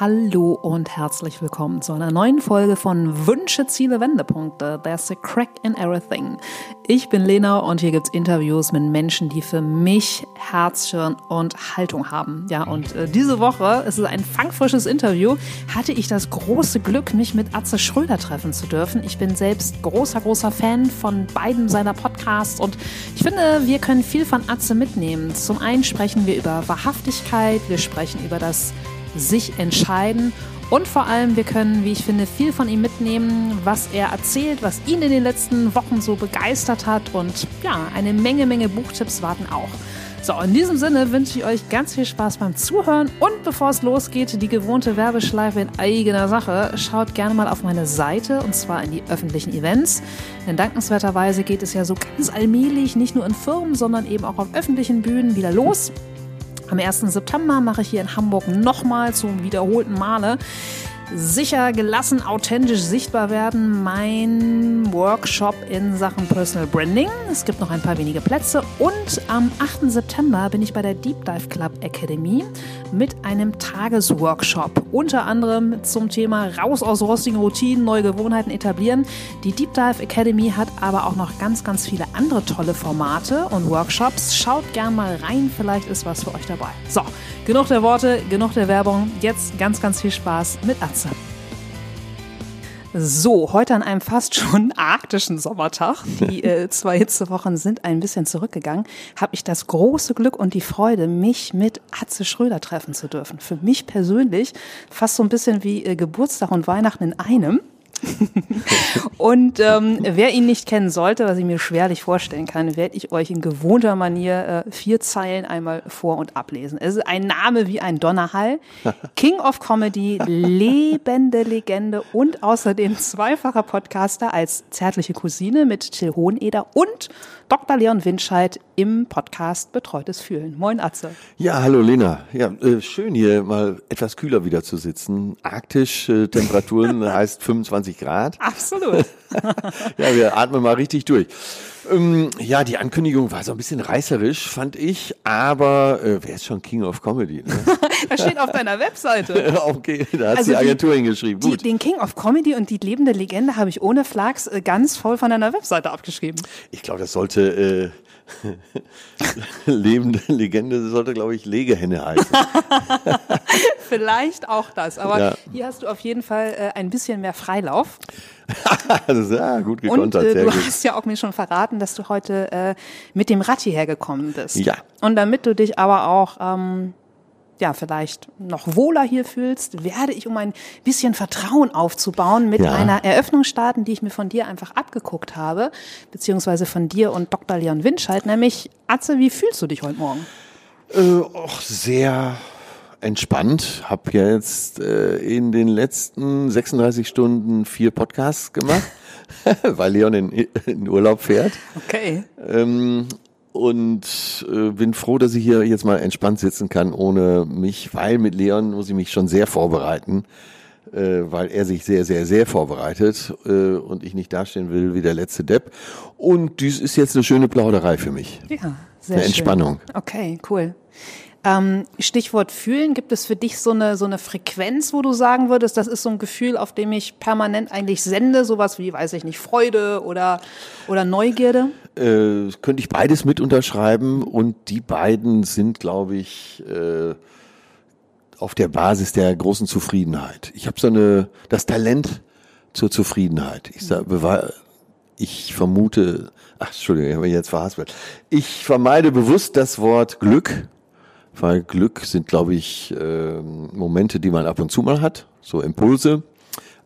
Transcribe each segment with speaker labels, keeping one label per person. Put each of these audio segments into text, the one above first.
Speaker 1: Hallo und herzlich willkommen zu einer neuen Folge von Wünsche, Ziele, Wendepunkte. There's a crack in everything. Ich bin Lena und hier gibt's Interviews mit Menschen, die für mich Herz, und Haltung haben. Ja, und äh, diese Woche, es ist ein fangfrisches Interview, hatte ich das große Glück, mich mit Atze Schröder treffen zu dürfen. Ich bin selbst großer, großer Fan von beiden seiner Podcasts und ich finde, wir können viel von Atze mitnehmen. Zum einen sprechen wir über Wahrhaftigkeit, wir sprechen über das sich entscheiden. Und vor allem, wir können, wie ich finde, viel von ihm mitnehmen, was er erzählt, was ihn in den letzten Wochen so begeistert hat. Und ja, eine Menge, Menge Buchtipps warten auch. So, in diesem Sinne wünsche ich euch ganz viel Spaß beim Zuhören und bevor es losgeht, die gewohnte Werbeschleife in eigener Sache, schaut gerne mal auf meine Seite und zwar in die öffentlichen Events. Denn dankenswerterweise geht es ja so ganz allmählich, nicht nur in Firmen, sondern eben auch auf öffentlichen Bühnen wieder los. Am 1. September mache ich hier in Hamburg nochmal zum wiederholten Male sicher, gelassen, authentisch sichtbar werden. Mein Workshop in Sachen Personal Branding. Es gibt noch ein paar wenige Plätze. Und am 8. September bin ich bei der Deep Dive Club Academy mit einem Tagesworkshop. Unter anderem zum Thema raus aus rostigen Routinen, neue Gewohnheiten etablieren. Die Deep Dive Academy hat aber auch noch ganz, ganz viele andere tolle Formate und Workshops. Schaut gern mal rein, vielleicht ist was für euch dabei. So, genug der Worte, genug der Werbung. Jetzt ganz, ganz viel Spaß mit Atze. So, heute an einem fast schon arktischen Sommertag, die äh, zwei Hitzewochen sind ein bisschen zurückgegangen, habe ich das große Glück und die Freude, mich mit Atze Schröder treffen zu dürfen. Für mich persönlich fast so ein bisschen wie äh, Geburtstag und Weihnachten in einem. und ähm, wer ihn nicht kennen sollte, was ich mir schwerlich vorstellen kann, werde ich euch in gewohnter Manier äh, vier Zeilen einmal vor- und ablesen. Es ist ein Name wie ein Donnerhall, King of Comedy, lebende Legende und außerdem zweifacher Podcaster als zärtliche Cousine mit Till Hoheneder und Dr. Leon Winscheid im Podcast Betreutes Fühlen. Moin Atze.
Speaker 2: Ja, hallo Lena. Ja, äh, schön hier mal etwas kühler wieder zu sitzen. Arktisch äh, Temperaturen heißt 25 Grad.
Speaker 1: Absolut.
Speaker 2: ja, wir atmen mal richtig durch. Ähm, ja, die Ankündigung war so ein bisschen reißerisch, fand ich, aber äh, wer ist schon King of Comedy? Ne?
Speaker 1: das steht auf deiner Webseite.
Speaker 2: okay, da hat also die Agentur die, hingeschrieben.
Speaker 1: Die, den King of Comedy und die lebende Legende habe ich ohne Flachs äh, ganz voll von deiner Webseite abgeschrieben.
Speaker 2: Ich glaube, das sollte äh, lebende Legende sollte, glaube ich, Legehenne heißen.
Speaker 1: Vielleicht auch das, aber ja. hier hast du auf jeden Fall äh, ein bisschen mehr Freilauf.
Speaker 2: ja, gut gekontert.
Speaker 1: Und
Speaker 2: äh,
Speaker 1: du
Speaker 2: gut.
Speaker 1: hast ja auch mir schon verraten, dass du heute äh, mit dem Rad hierher gekommen bist.
Speaker 2: Ja.
Speaker 1: Und damit du dich aber auch ähm, ja, vielleicht noch wohler hier fühlst, werde ich, um ein bisschen Vertrauen aufzubauen, mit ja. einer Eröffnung starten, die ich mir von dir einfach abgeguckt habe, beziehungsweise von dir und Dr. Leon Winscheid, nämlich Atze, wie fühlst du dich heute Morgen?
Speaker 2: Äh, auch sehr entspannt. Hab ja jetzt äh, in den letzten 36 Stunden vier Podcasts gemacht, weil Leon in, in Urlaub fährt.
Speaker 1: Okay.
Speaker 2: Ähm, und äh, bin froh, dass ich hier jetzt mal entspannt sitzen kann ohne mich, weil mit Leon muss ich mich schon sehr vorbereiten, äh, weil er sich sehr, sehr, sehr vorbereitet äh, und ich nicht dastehen will wie der letzte Depp. Und dies ist jetzt eine schöne Plauderei für mich.
Speaker 1: Ja, sehr
Speaker 2: eine Entspannung.
Speaker 1: Schön. Okay, cool. Ähm, Stichwort fühlen, gibt es für dich so eine, so eine Frequenz, wo du sagen würdest, das ist so ein Gefühl, auf dem ich permanent eigentlich sende, sowas wie, weiß ich nicht, Freude oder, oder Neugierde?
Speaker 2: Äh, könnte ich beides mit unterschreiben und die beiden sind, glaube ich, äh, auf der Basis der großen Zufriedenheit. Ich habe so eine, das Talent zur Zufriedenheit. Ich, sag, ich vermute, ach, Entschuldigung, ich habe mich jetzt verhaspelt. Ich vermeide bewusst das Wort Glück, weil Glück sind, glaube ich, äh, Momente, die man ab und zu mal hat, so Impulse.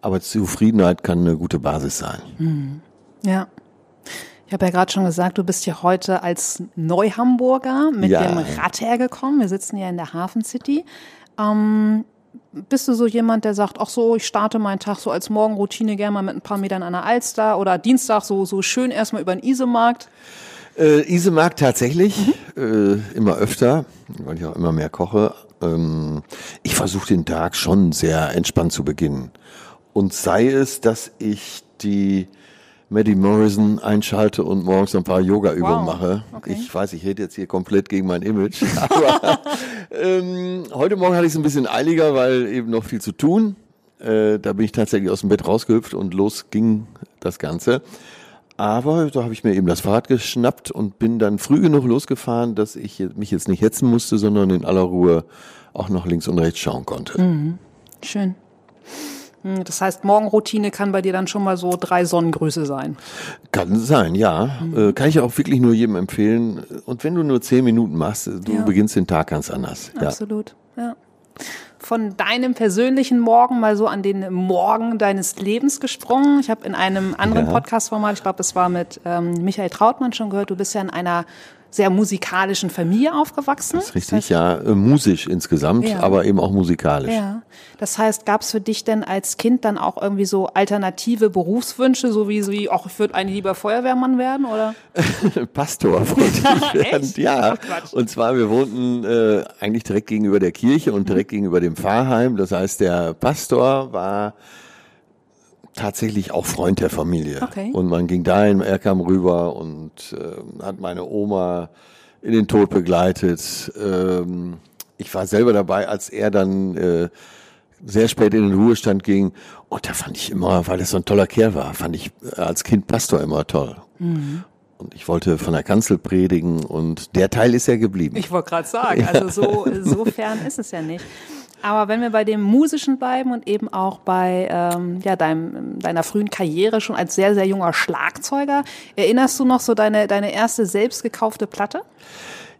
Speaker 2: Aber Zufriedenheit kann eine gute Basis sein.
Speaker 1: Mhm. Ja. Ich habe ja gerade schon gesagt, du bist ja heute als Neuhamburger mit ja. dem Rad hergekommen. Wir sitzen ja in der Hafen City. Ähm, bist du so jemand, der sagt, ach so, ich starte meinen Tag so als Morgenroutine gerne mal mit ein paar Metern an der Alster oder Dienstag so, so schön erstmal über den Isemarkt?
Speaker 2: Äh, Isemark tatsächlich, mhm. äh, immer öfter, weil ich auch immer mehr koche. Ähm, ich versuche den Tag schon sehr entspannt zu beginnen. Und sei es, dass ich die Maddie Morrison einschalte und morgens ein paar Yoga-Übungen wow. mache. Okay. Ich weiß, ich rede jetzt hier komplett gegen mein Image, aber Ähm, heute Morgen hatte ich es ein bisschen eiliger, weil eben noch viel zu tun. Äh, da bin ich tatsächlich aus dem Bett rausgehüpft und los ging das Ganze. Aber da habe ich mir eben das Fahrrad geschnappt und bin dann früh genug losgefahren, dass ich mich jetzt nicht hetzen musste, sondern in aller Ruhe auch noch links und rechts schauen konnte.
Speaker 1: Mhm. Schön. Hm, das heißt, Morgenroutine kann bei dir dann schon mal so drei Sonnengrüße sein.
Speaker 2: Kann sein, ja. Mhm. Kann ich auch wirklich nur jedem empfehlen. Und wenn du nur zehn Minuten machst, du ja. beginnst den Tag ganz anders.
Speaker 1: Absolut, ja. ja. Von deinem persönlichen Morgen mal so an den Morgen deines Lebens gesprungen. Ich habe in einem anderen ja. Podcast-Format, ich glaube, es war mit ähm, Michael Trautmann schon gehört, du bist ja in einer sehr musikalischen Familie aufgewachsen.
Speaker 2: Das ist richtig, das heißt, ja, äh, musisch insgesamt, ja. aber eben auch musikalisch.
Speaker 1: Ja. Das heißt, gab es für dich denn als Kind dann auch irgendwie so alternative Berufswünsche, so wie, so wie auch ich würde eigentlich lieber Feuerwehrmann werden, oder?
Speaker 2: Pastor wollte ich werden, ja. Ach, und zwar, wir wohnten äh, eigentlich direkt gegenüber der Kirche und direkt gegenüber dem Pfarrheim. Das heißt, der Pastor war tatsächlich auch Freund der Familie. Okay. Und man ging dahin, er kam rüber und äh, hat meine Oma in den Tod begleitet. Ähm, ich war selber dabei, als er dann äh, sehr spät in den Ruhestand ging. Und da fand ich immer, weil er so ein toller Kerl war, fand ich als Kind Pastor immer toll. Mhm. Und ich wollte von der Kanzel predigen und der Teil ist ja geblieben.
Speaker 1: Ich wollte gerade sagen, also so, so fern ist es ja nicht. Aber wenn wir bei dem Musischen bleiben und eben auch bei ähm, ja, deinem, deiner frühen Karriere schon als sehr, sehr junger Schlagzeuger, erinnerst du noch so deine, deine erste selbst gekaufte Platte?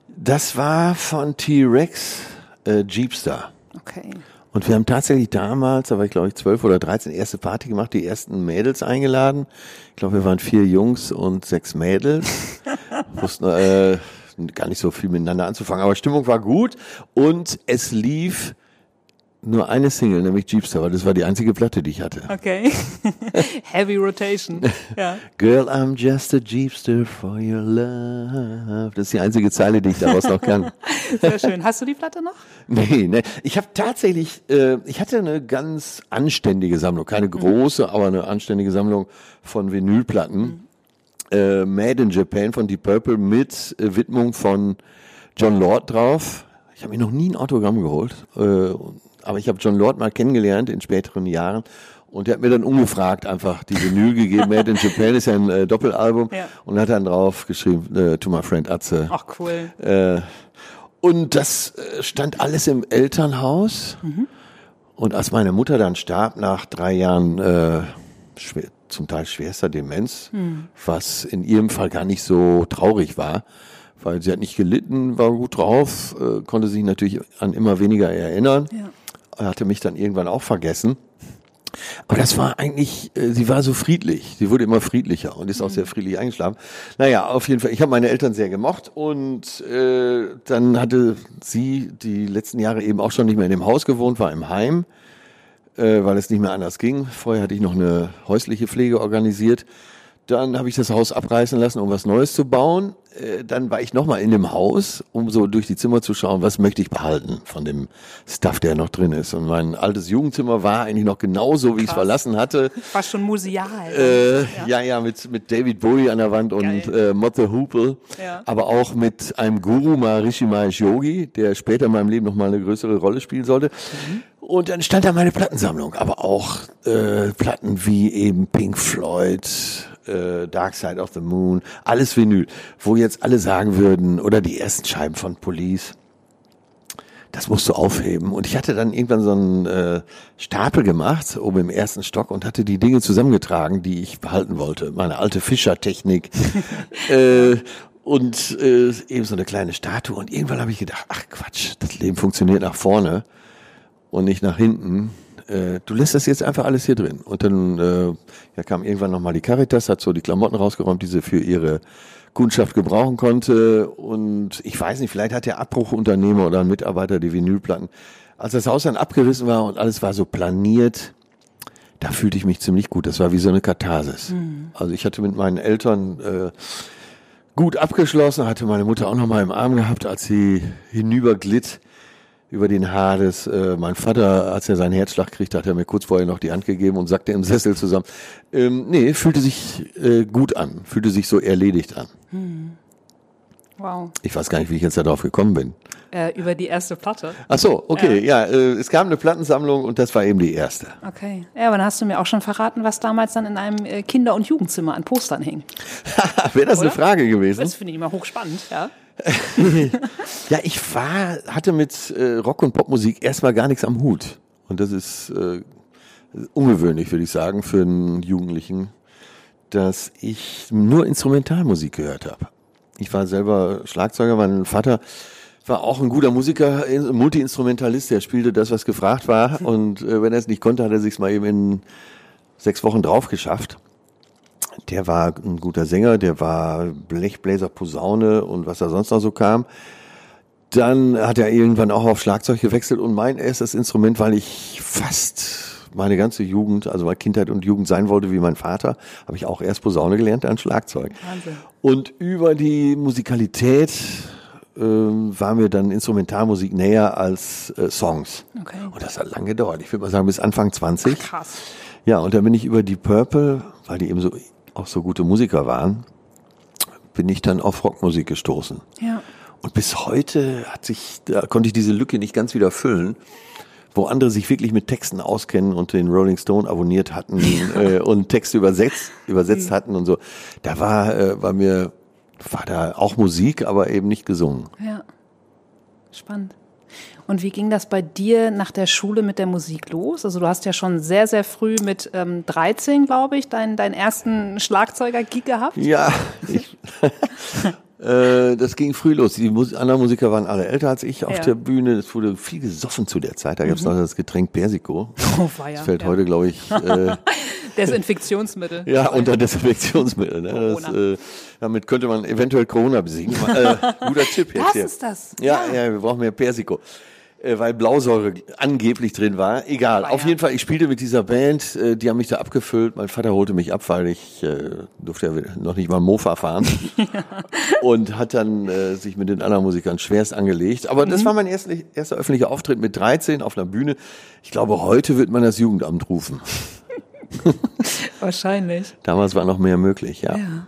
Speaker 2: Das war von T-Rex äh, Jeepstar.
Speaker 1: Okay.
Speaker 2: Und wir haben tatsächlich damals, da war ich glaube ich zwölf oder dreizehn, erste Party gemacht, die ersten Mädels eingeladen. Ich glaube, wir waren vier Jungs und sechs Mädels. Wussten äh, gar nicht so viel miteinander anzufangen, aber Stimmung war gut und es lief nur eine Single, nämlich Jeepster, weil das war die einzige Platte, die ich hatte.
Speaker 1: Okay. Heavy Rotation. Ja.
Speaker 2: Girl, I'm just a Jeepster for your love. Das ist die einzige Zeile, die ich daraus noch kann.
Speaker 1: Sehr schön. Hast du die Platte noch?
Speaker 2: Nee, nee. Ich habe tatsächlich, äh, ich hatte eine ganz anständige Sammlung. Keine mhm. große, mhm. aber eine anständige Sammlung von Vinylplatten. Mhm. Äh, Made in Japan von Deep Purple mit äh, Widmung von John Lord drauf. Ich habe mir noch nie ein Autogramm geholt. Äh, aber ich habe John Lord mal kennengelernt in späteren Jahren und der hat mir dann ungefragt einfach die Vinyl gegeben. Made in Japan ist ja ein äh, Doppelalbum ja. und hat dann drauf geschrieben, äh, to my friend Atze.
Speaker 1: Ach cool.
Speaker 2: Äh, und das äh, stand alles im Elternhaus. Mhm. Und als meine Mutter dann starb nach drei Jahren äh, schwer, zum Teil schwerster Demenz, mhm. was in ihrem Fall gar nicht so traurig war, weil sie hat nicht gelitten, war gut drauf, äh, konnte sich natürlich an immer weniger erinnern. Ja hatte mich dann irgendwann auch vergessen. Aber das war eigentlich, äh, sie war so friedlich. Sie wurde immer friedlicher und ist auch sehr friedlich eingeschlafen. Naja, auf jeden Fall, ich habe meine Eltern sehr gemocht und äh, dann hatte sie die letzten Jahre eben auch schon nicht mehr in dem Haus gewohnt, war im Heim, äh, weil es nicht mehr anders ging. Vorher hatte ich noch eine häusliche Pflege organisiert. Dann habe ich das Haus abreißen lassen, um was Neues zu bauen. Äh, dann war ich nochmal in dem Haus, um so durch die Zimmer zu schauen, was möchte ich behalten von dem Stuff, der noch drin ist. Und mein altes Jugendzimmer war eigentlich noch genauso, wie ich es verlassen hatte.
Speaker 1: War schon museal.
Speaker 2: Äh, ja. ja, ja, mit, mit David Bowie an der Wand und äh, Motte Hoople. Ja. Aber auch mit einem Guru Maharishi Mahesh Yogi, der später in meinem Leben nochmal eine größere Rolle spielen sollte. Mhm. Und dann stand da meine Plattensammlung, aber auch äh, Platten wie eben Pink Floyd, äh, Dark Side of the Moon, alles Vinyl, wo jetzt alle sagen würden, oder die ersten Scheiben von Police, das musst du aufheben. Und ich hatte dann irgendwann so einen äh, Stapel gemacht, oben im ersten Stock, und hatte die Dinge zusammengetragen, die ich behalten wollte. Meine alte Fischertechnik. äh, und äh, eben so eine kleine Statue. Und irgendwann habe ich gedacht, ach Quatsch, das Leben funktioniert nach vorne und nicht nach hinten äh, du lässt das jetzt einfach alles hier drin. Und dann äh, ja, kam irgendwann nochmal die Caritas, hat so die Klamotten rausgeräumt, die sie für ihre Kundschaft gebrauchen konnte. Und ich weiß nicht, vielleicht hat der Abbruchunternehmer oder ein Mitarbeiter die Vinylplatten, als das Haus dann abgerissen war und alles war so planiert, da fühlte ich mich ziemlich gut. Das war wie so eine Katharsis. Mhm. Also ich hatte mit meinen Eltern äh, gut abgeschlossen, hatte meine Mutter auch noch mal im Arm gehabt, als sie hinüberglitt über den Hades. Äh, mein Vater, als er seinen Herzschlag kriegt, hat er mir kurz vorher noch die Hand gegeben und sagte im Sessel zusammen. Ähm, nee, fühlte sich äh, gut an, fühlte sich so erledigt an. Hm.
Speaker 1: Wow.
Speaker 2: Ich weiß gar nicht, wie ich jetzt darauf gekommen bin.
Speaker 1: Äh, über die erste Platte.
Speaker 2: Ach so, okay, ja, äh, es gab eine Plattensammlung und das war eben die erste.
Speaker 1: Okay. Ja, aber dann hast du mir auch schon verraten, was damals dann in einem äh, Kinder- und Jugendzimmer an Postern hing.
Speaker 2: Wäre das eine
Speaker 1: Oder?
Speaker 2: Frage gewesen?
Speaker 1: Das finde ich immer hochspannend, ja.
Speaker 2: Ja, ich war, hatte mit äh, Rock- und Popmusik erstmal gar nichts am Hut. Und das ist äh, ungewöhnlich, würde ich sagen, für einen Jugendlichen, dass ich nur Instrumentalmusik gehört habe. Ich war selber Schlagzeuger, mein Vater war auch ein guter Musiker, Multiinstrumentalist, der spielte das, was gefragt war. Und äh, wenn er es nicht konnte, hat er sich's mal eben in sechs Wochen drauf geschafft. Der war ein guter Sänger, der war Blechbläser, Posaune und was da sonst noch so kam. Dann hat er irgendwann auch auf Schlagzeug gewechselt und mein erstes Instrument, weil ich fast meine ganze Jugend, also meine Kindheit und Jugend sein wollte wie mein Vater, habe ich auch erst Posaune gelernt, dann Schlagzeug.
Speaker 1: Wahnsinn.
Speaker 2: Und über die Musikalität äh, war mir dann Instrumentalmusik näher als äh, Songs.
Speaker 1: Okay.
Speaker 2: Und das hat lange gedauert. Ich würde mal sagen bis Anfang 20.
Speaker 1: Krass.
Speaker 2: Ja, und dann bin ich über die Purple, weil die eben so auch so gute Musiker waren, bin ich dann auf Rockmusik gestoßen.
Speaker 1: Ja.
Speaker 2: Und bis heute hat sich, da konnte ich diese Lücke nicht ganz wieder füllen, wo andere sich wirklich mit Texten auskennen und den Rolling Stone abonniert hatten äh, und Texte übersetzt, übersetzt hatten und so. Da war, äh, war mir, war da auch Musik, aber eben nicht gesungen.
Speaker 1: Ja. Spannend. Und wie ging das bei dir nach der Schule mit der Musik los? Also du hast ja schon sehr, sehr früh mit ähm, 13, glaube ich, deinen, deinen ersten Schlagzeuger-Gig gehabt.
Speaker 2: Ja, ich, äh, das ging früh los. Die Mus anderen Musiker waren alle älter als ich auf
Speaker 1: Ja.
Speaker 2: der Bühne. Es wurde viel gesoffen zu der Zeit. Da gab es noch das Getränk Persico.
Speaker 1: Oh, war ja.
Speaker 2: Das fällt
Speaker 1: ja.
Speaker 2: heute, glaube ich, äh,
Speaker 1: Desinfektionsmittel.
Speaker 2: ja, unter Desinfektionsmittel. Ne? Das, äh, damit könnte man eventuell Corona besiegen. Äh, guter Tipp jetzt
Speaker 1: Das
Speaker 2: hier.
Speaker 1: ist das.
Speaker 2: Ja, ja, wir brauchen mehr Persiko. Äh, weil Blausäure angeblich drin war. Egal. Auf
Speaker 1: ja.
Speaker 2: jeden Fall, ich spielte mit dieser Band, äh, die haben mich da abgefüllt. Mein Vater holte mich ab, weil ich äh, durfte ja noch nicht mal Mofa fahren. Und hat dann äh, sich mit den anderen Musikern schwerst angelegt. Aber
Speaker 1: Mhm.
Speaker 2: das war mein erster, erster öffentlicher Auftritt mit 13 auf einer Bühne. Ich glaube, heute wird man das Jugendamt rufen.
Speaker 1: Wahrscheinlich.
Speaker 2: Damals war noch mehr möglich, ja.
Speaker 1: Ja.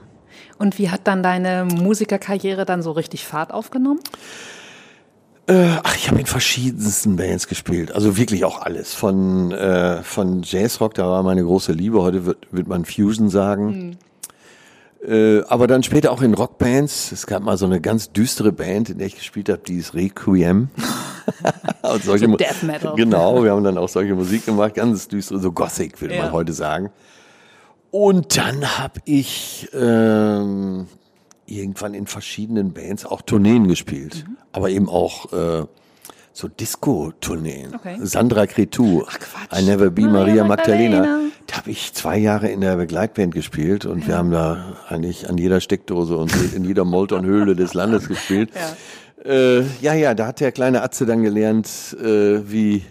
Speaker 1: Und wie hat dann deine Musikerkarriere dann so richtig Fahrt aufgenommen?
Speaker 2: Ach, ich habe in verschiedensten Bands gespielt. Also wirklich auch alles. Von, äh, von Jazzrock, da war meine große Liebe. Heute wird, wird man Fusion sagen. Äh, aber dann später auch in Rockbands. Es gab mal so eine ganz düstere Band, in der ich gespielt habe, die ist Requiem. Und solche
Speaker 1: So Death Metal.
Speaker 2: Genau, wir haben dann auch solche Musik gemacht, ganz düstere, so Gothic, würde
Speaker 1: Ja.
Speaker 2: man heute sagen. Und dann habe ich ähm, irgendwann in verschiedenen Bands auch Tourneen gespielt,
Speaker 1: Mhm.
Speaker 2: aber eben auch äh, so Disco-Tourneen.
Speaker 1: Okay.
Speaker 2: Sandra Cretu. I Never Be
Speaker 1: Maria
Speaker 2: Maria Magdalena.
Speaker 1: Magdalena.
Speaker 2: Da habe ich zwei Jahre in der Begleitband gespielt und wir haben da eigentlich an jeder Steckdose und in jeder Moltonhöhle des Landes gespielt.
Speaker 1: Ja.
Speaker 2: Äh, ja, ja, da hat der kleine Atze dann gelernt, äh, wie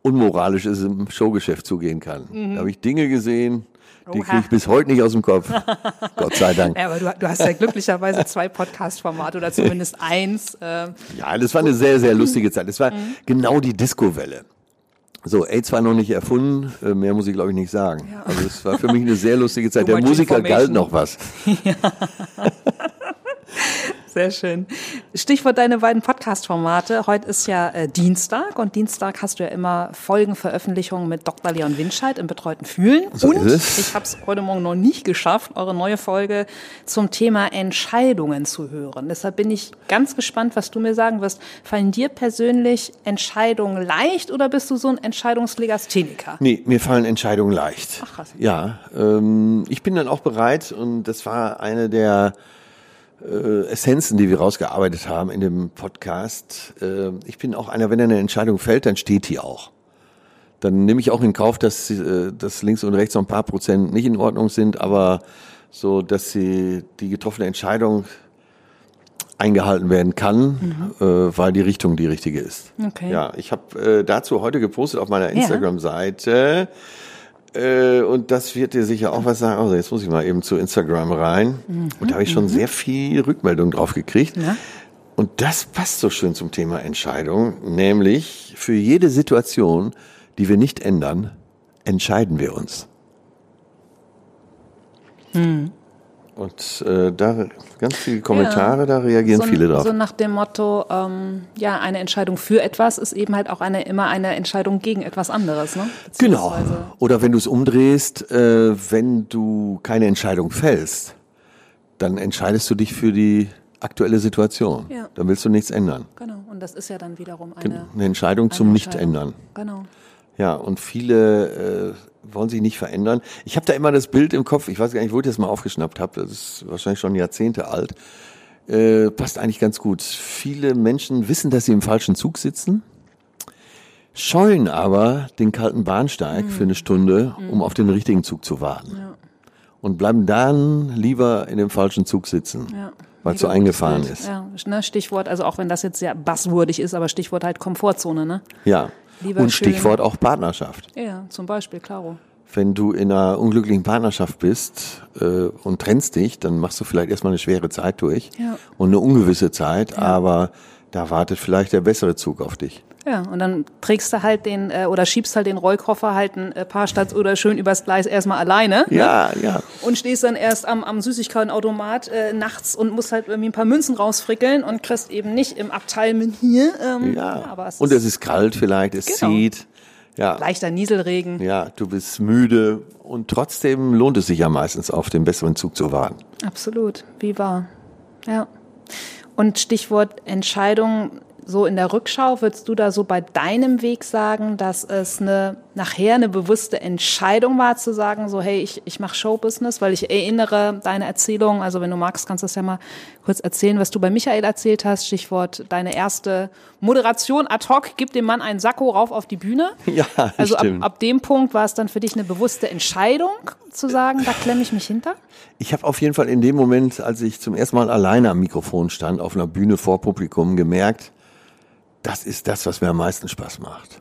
Speaker 2: unmoralisch es im Showgeschäft zugehen kann. Da habe ich Dinge gesehen, die
Speaker 1: Mhm.
Speaker 2: Kriege ich bis heute nicht aus dem Kopf. Gott sei Dank.
Speaker 1: Ja, aber du, du hast ja glücklicherweise zwei Podcast-Formate oder zumindest eins. Äh,
Speaker 2: Ja, das war eine sehr, sehr lustige Zeit. Das war genau die Disco-Welle. So, AIDS war noch nicht erfunden, äh, mehr muss ich glaube ich nicht sagen.
Speaker 1: Ja.
Speaker 2: Also es war für mich eine sehr lustige Zeit. Der Musiker galt noch was.
Speaker 1: Sehr schön. Stichwort deine beiden Podcast-Formate. Heute ist ja äh, Dienstag und Dienstag hast du ja immer Folgenveröffentlichungen mit Dr. Leon Winscheid im betreuten Fühlen.
Speaker 2: So
Speaker 1: und ich habe es heute Morgen noch nicht geschafft, eure neue Folge zum Thema Entscheidungen zu hören. Deshalb bin ich ganz gespannt, was du mir sagen wirst. Fallen dir persönlich Entscheidungen leicht oder bist du so ein Entscheidungslegastheniker?
Speaker 2: Nee, mir fallen Entscheidungen leicht.
Speaker 1: Ach, krass.
Speaker 2: Ja, ähm, ich bin dann auch bereit und das war eine der äh, Essenzen, die wir rausgearbeitet haben in dem Podcast. Äh, ich bin auch einer, wenn eine Entscheidung fällt, dann steht die auch. Dann nehme ich auch in Kauf, dass, äh, dass links und rechts so ein paar Prozent nicht in Ordnung sind, aber so, dass sie die getroffene Entscheidung eingehalten werden kann, äh, weil die Richtung die richtige ist.
Speaker 1: Okay.
Speaker 2: Ja, ich habe äh, dazu heute gepostet auf meiner Instagram-Seite. Äh, und das wird dir sicher auch was sagen. Also jetzt muss ich mal eben zu Instagram rein. Und da habe ich schon sehr viel Rückmeldung drauf gekriegt.
Speaker 1: Ja.
Speaker 2: Und das passt so schön zum Thema Entscheidung, nämlich für jede Situation, die wir nicht ändern, entscheiden wir uns. Und äh, da ganz viele Kommentare, ja. da reagieren
Speaker 1: so,
Speaker 2: viele drauf.
Speaker 1: So nach dem Motto, ähm, ja, eine Entscheidung für etwas ist eben halt auch eine immer eine Entscheidung gegen etwas anderes, ne?
Speaker 2: Genau. Oder wenn du es umdrehst, äh, wenn du keine Entscheidung fällst, dann entscheidest du dich für die aktuelle Situation. Ja. Dann willst du nichts ändern.
Speaker 1: Genau. Und das ist ja dann wiederum eine,
Speaker 2: eine Entscheidung eine zum Nicht-Ändern.
Speaker 1: Genau.
Speaker 2: Ja, und viele äh, wollen sich nicht verändern. Ich habe da immer das Bild im Kopf, ich weiß gar nicht, wo ich das mal aufgeschnappt habe, das ist wahrscheinlich schon Jahrzehnte alt. Äh, passt eigentlich ganz gut. Viele Menschen wissen, dass sie im falschen Zug sitzen, scheuen aber den kalten Bahnsteig mhm. für eine Stunde, um auf den richtigen Zug zu warten. Ja. Und bleiben dann lieber in dem falschen Zug sitzen. Ja weil es so eingefahren ist.
Speaker 1: Ja, ne, Stichwort, also auch wenn das jetzt sehr basswürdig ist, aber Stichwort halt Komfortzone, ne?
Speaker 2: Ja. Lieber und Stichwort auch Partnerschaft.
Speaker 1: Ja, zum Beispiel, klaro.
Speaker 2: Wenn du in einer unglücklichen Partnerschaft bist äh, und trennst dich, dann machst du vielleicht erstmal eine schwere Zeit durch ja. und eine ungewisse Zeit, ja. aber da wartet vielleicht der bessere Zug auf dich.
Speaker 1: Ja, und dann trägst du halt den äh, oder schiebst halt den Rollkoffer halt ein äh, paar Stadt oder schön übers Gleis erstmal alleine.
Speaker 2: Ne? Ja,
Speaker 1: ne?
Speaker 2: ja.
Speaker 1: Und stehst dann erst am, am Süßigkeitenautomat äh, nachts und musst halt irgendwie ein paar Münzen rausfrickeln und kriegst eben nicht im Abteil mit hier.
Speaker 2: Ähm, ja, ja aber es und es ist kalt vielleicht, es genau. zieht. Ja.
Speaker 1: Leichter Nieselregen.
Speaker 2: Ja, du bist müde und trotzdem lohnt es sich ja meistens auf den besseren Zug zu warten.
Speaker 1: Absolut, wie wahr. Ja. Und Stichwort Entscheidung, so in der Rückschau, würdest du da so bei deinem Weg sagen, dass es eine, nachher eine bewusste Entscheidung war, zu sagen, so, hey, ich, ich mache Showbusiness, weil ich erinnere deine Erzählung, also wenn du magst, kannst du das ja mal kurz erzählen, was du bei Michael erzählt hast, Stichwort deine erste Moderation ad hoc, gib dem Mann einen Sakko rauf auf die Bühne.
Speaker 2: Ja,
Speaker 1: Also ab, ab dem Punkt war es dann für dich eine bewusste Entscheidung, zu sagen, da klemme ich mich hinter?
Speaker 2: Ich habe auf jeden Fall in dem Moment, als ich zum ersten Mal alleine am Mikrofon stand, auf einer Bühne vor Publikum, gemerkt, das ist das, was mir am meisten Spaß macht.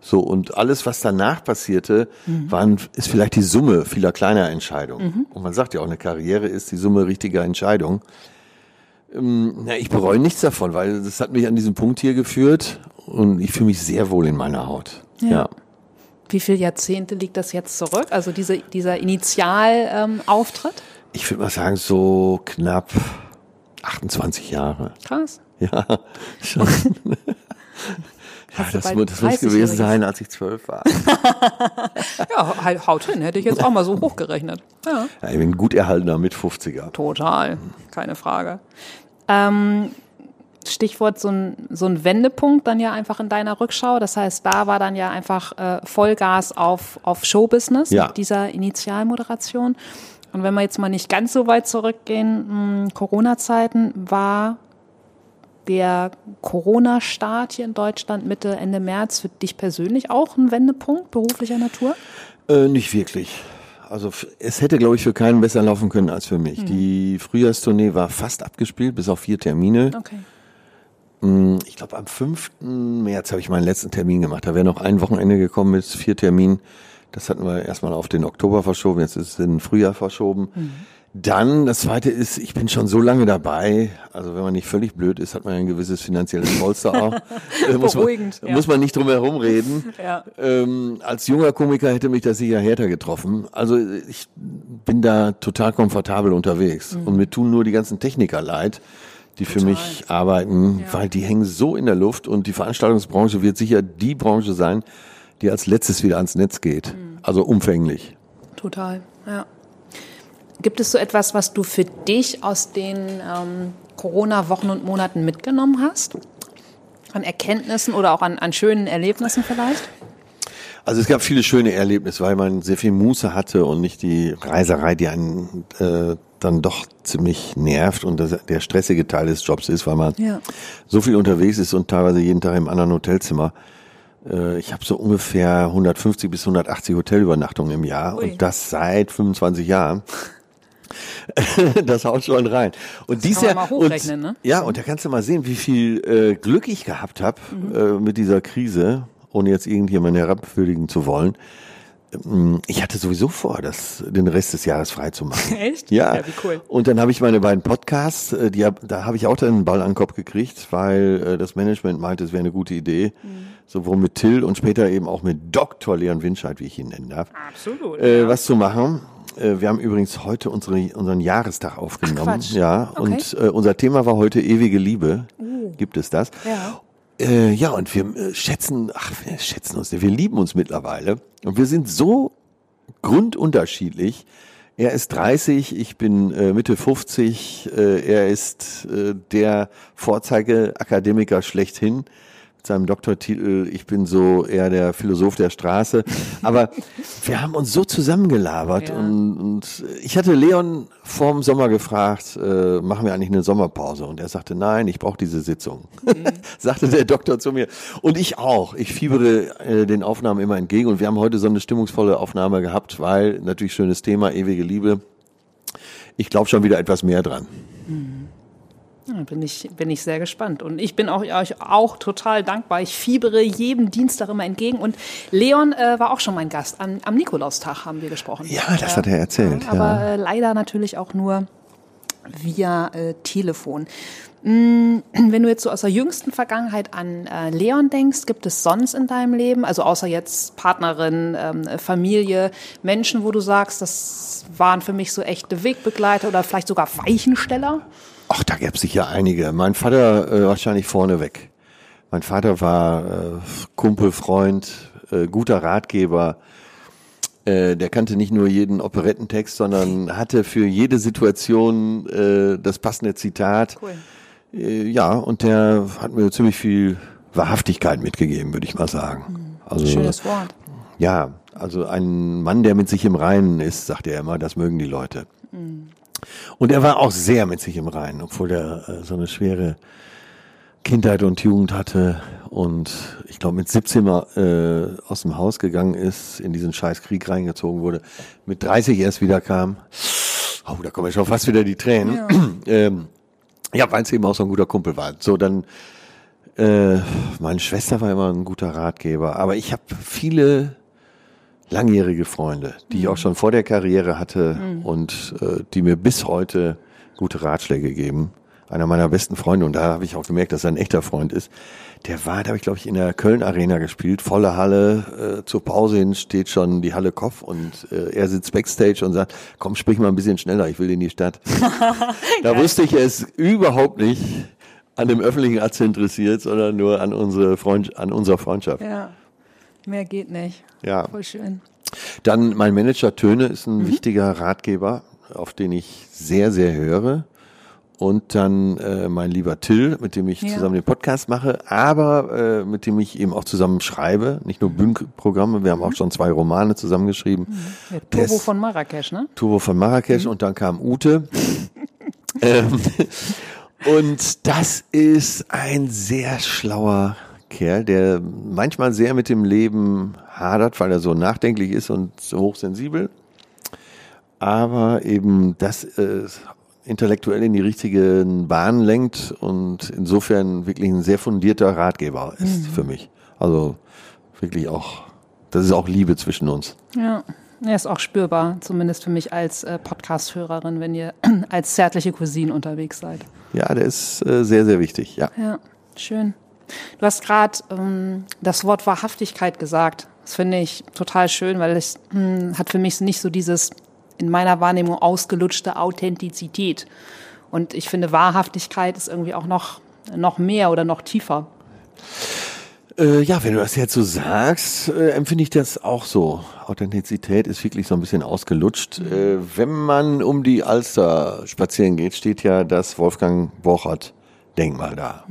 Speaker 2: So, und alles, was danach passierte, mhm. waren, ist vielleicht die Summe vieler kleiner Entscheidungen. Mhm. Und man sagt ja auch, eine Karriere ist die Summe richtiger Entscheidungen. Ähm, na, ich bereue nichts davon, weil das hat mich an diesen Punkt hier geführt und ich fühle mich sehr wohl in meiner Haut. Ja. ja.
Speaker 1: Wie viele Jahrzehnte liegt das jetzt zurück? Also diese, dieser Initialauftritt? Ähm,
Speaker 2: ich würde mal sagen, so knapp 28 Jahre.
Speaker 1: Krass.
Speaker 2: Ja, schon. ja, das, muss, das muss gewesen sein, als ich zwölf war.
Speaker 1: ja, haut hin, hätte ich jetzt auch mal so hochgerechnet. Ja.
Speaker 2: ja ich bin gut erhaltener mit 50er.
Speaker 1: Total, keine Frage. Ähm, Stichwort so ein, so ein Wendepunkt dann ja einfach in deiner Rückschau. Das heißt, da war dann ja einfach äh, Vollgas auf, auf Showbusiness ja. mit dieser Initialmoderation. Und wenn wir jetzt mal nicht ganz so weit zurückgehen, Corona-Zeiten war der Corona-Start hier in Deutschland Mitte, Ende März für dich persönlich auch ein Wendepunkt beruflicher Natur?
Speaker 2: Äh, nicht wirklich. Also es hätte, glaube ich, für keinen besser laufen können als für mich. Mhm. Die Frühjahrstournee war fast abgespielt, bis auf vier Termine.
Speaker 1: Okay.
Speaker 2: Mm, ich glaube, am 5. März habe ich meinen letzten Termin gemacht. Da wäre noch ein Wochenende gekommen mit vier Terminen. Das hatten wir erstmal auf den Oktober verschoben, jetzt ist es in den Frühjahr verschoben. Mhm. Dann, das zweite ist, ich bin schon so lange dabei. Also wenn man nicht völlig blöd ist, hat man ein gewisses finanzielles Polster auch.
Speaker 1: muss, man,
Speaker 2: ja. muss man nicht drum herum reden.
Speaker 1: Ja.
Speaker 2: Ähm, als junger Komiker hätte mich das sicher härter getroffen. Also ich bin da total komfortabel unterwegs. Mhm. Und mir tun nur die ganzen Techniker leid, die total. für mich arbeiten, ja. weil die hängen so in der Luft und die Veranstaltungsbranche wird sicher die Branche sein, die als letztes wieder ans Netz geht. Mhm. Also umfänglich.
Speaker 1: Total, ja. Gibt es so etwas, was du für dich aus den ähm, Corona-Wochen und Monaten mitgenommen hast? An Erkenntnissen oder auch an, an schönen Erlebnissen vielleicht?
Speaker 2: Also es gab viele schöne Erlebnisse, weil man sehr viel Muße hatte und nicht die Reiserei, die einen äh, dann doch ziemlich nervt und das, der stressige Teil des Jobs ist, weil man ja. so viel unterwegs ist und teilweise jeden Tag im anderen Hotelzimmer. Äh, ich habe so ungefähr 150 bis 180 Hotelübernachtungen im Jahr Ui. und das seit 25 Jahren. das haut schon rein. Und dies Jahr und, ne? ja, und da kannst du mal sehen, wie viel äh, Glück ich gehabt habe mhm. äh, mit dieser Krise, ohne jetzt irgendjemanden herabwürdigen zu wollen. Ähm, ich hatte sowieso vor, das den Rest des Jahres frei zu machen.
Speaker 1: Echt?
Speaker 2: Ja. ja wie cool. Und dann habe ich meine beiden Podcasts, äh, die, da habe ich auch dann einen Ball an den Kopf gekriegt, weil äh, das Management meinte, es wäre eine gute Idee. Mhm. Sowohl mit Till und später eben auch mit Dr. Leon Winscheid, wie ich ihn nennen darf.
Speaker 1: Absolut.
Speaker 2: Äh, ja. Was zu machen. Äh, wir haben übrigens heute unsere, unseren Jahrestag aufgenommen.
Speaker 1: Quatsch.
Speaker 2: Ja,
Speaker 1: Okay.
Speaker 2: und äh, unser Thema war heute ewige Liebe. Gibt es das?
Speaker 1: Ja.
Speaker 2: Äh, ja, und wir äh, schätzen, ach, wir schätzen uns, wir lieben uns mittlerweile. Und wir sind so grundunterschiedlich. Er ist 30, ich bin äh, Mitte 50, äh, er ist äh, der Vorzeigeakademiker schlechthin seinem Doktortitel. Ich bin so eher der Philosoph der Straße. Aber wir haben uns so zusammengelabert
Speaker 1: Ja.
Speaker 2: und, und ich hatte Leon vorm Sommer gefragt, äh, machen wir eigentlich eine Sommerpause? Und er sagte, nein, ich brauche diese Sitzung. sagte der Doktor zu mir. Und ich auch. Ich fiebere äh, den Aufnahmen immer entgegen. Und wir haben heute so eine stimmungsvolle Aufnahme gehabt, weil natürlich schönes Thema, ewige Liebe. Ich glaube schon wieder etwas mehr dran.
Speaker 1: Ja, bin ich, bin ich sehr gespannt. Und ich bin auch, euch auch total dankbar. Ich fiebere jedem Dienstag immer entgegen. Und Leon äh, war auch schon mein Gast. Am, am Nikolaustag haben wir gesprochen.
Speaker 2: Ja, das hat er erzählt.
Speaker 1: Aber
Speaker 2: ja.
Speaker 1: äh, leider natürlich auch nur via äh, Telefon. Mm, Wenn du jetzt so aus der jüngsten Vergangenheit an äh, Leon denkst, gibt es sonst in deinem Leben, also außer jetzt Partnerin, ähm, Familie, Menschen, wo du sagst, das waren für mich so echte Wegbegleiter oder vielleicht sogar Weichensteller?
Speaker 2: Ach, da gäbe es sicher einige. Mein Vater äh, wahrscheinlich vorneweg. Mein Vater war äh, Kumpel, Freund, äh, guter Ratgeber. Äh, der kannte nicht nur jeden Operettentext, sondern hatte für jede Situation äh, das passende Zitat.
Speaker 1: Cool.
Speaker 2: Äh, ja, und der hat mir ziemlich viel Wahrhaftigkeit mitgegeben, würde ich mal sagen. Also,
Speaker 1: Schönes Wort.
Speaker 2: ja, also ein Mann, der mit sich im Reinen ist, sagt er immer, das mögen die Leute. Und er war auch sehr mit sich im Reinen, obwohl er äh, so eine schwere Kindheit und Jugend hatte und ich glaube mit 17 mal äh, aus dem Haus gegangen ist, in diesen scheiß Krieg reingezogen wurde, mit 30 erst wieder kam. Oh, da kommen ja schon fast wieder die Tränen. Ja, ähm, ja weil es eben auch so ein guter Kumpel war. So, dann äh, meine Schwester war immer ein guter Ratgeber, aber ich habe viele langjährige Freunde, die ich auch schon vor der Karriere hatte und äh, die mir bis heute gute Ratschläge geben. Einer meiner besten Freunde, und da habe ich auch gemerkt, dass er ein echter Freund ist, der war, da habe ich glaube ich in der Köln Arena gespielt, volle Halle, äh, zur Pause hin steht schon die Halle Kopf und äh, er sitzt backstage und sagt, komm, sprich mal ein bisschen schneller, ich will in die Stadt. da wusste ich, er ist überhaupt nicht an dem öffentlichen Arzt interessiert, sondern nur an unsere Freund, an unserer Freundschaft.
Speaker 1: Ja, mehr geht nicht.
Speaker 2: Ja.
Speaker 1: Voll schön.
Speaker 2: Dann mein Manager Töne ist ein wichtiger Ratgeber, auf den ich sehr, sehr höre. Und dann äh, mein lieber Till, mit dem ich
Speaker 1: Ja.
Speaker 2: zusammen den Podcast mache, aber äh, mit dem ich eben auch zusammen schreibe. Nicht nur Bühnenprogramme, wir haben auch schon zwei Romane zusammengeschrieben.
Speaker 1: Der
Speaker 2: Der
Speaker 1: Turbo
Speaker 2: ist-
Speaker 1: von Marrakesch, ne?
Speaker 2: Turbo von Marrakesch und dann kam Ute. ähm, und das ist ein sehr schlauer Kerl, der manchmal sehr mit dem Leben hadert, weil er so nachdenklich ist und so hochsensibel. Aber eben das äh, intellektuell in die richtigen Bahnen lenkt und insofern wirklich ein sehr fundierter Ratgeber ist für mich. Also wirklich auch, das ist auch Liebe zwischen uns.
Speaker 1: Ja. Er ist auch spürbar, zumindest für mich als äh, Podcast-Hörerin, wenn ihr als zärtliche Cousine unterwegs seid.
Speaker 2: Ja, der ist äh, sehr, sehr wichtig, ja.
Speaker 1: Ja, schön. Du hast gerade ähm, das Wort Wahrhaftigkeit gesagt. Das finde ich total schön, weil es hm, hat für mich nicht so dieses in meiner Wahrnehmung ausgelutschte Authentizität. Und ich finde, Wahrhaftigkeit ist irgendwie auch noch, noch mehr oder noch tiefer.
Speaker 2: Äh, ja, wenn du das jetzt so sagst, äh, empfinde ich das auch so. Authentizität ist wirklich so ein bisschen ausgelutscht. Äh, wenn man um die Alster spazieren geht, steht ja das Wolfgang Borchert Denkmal da.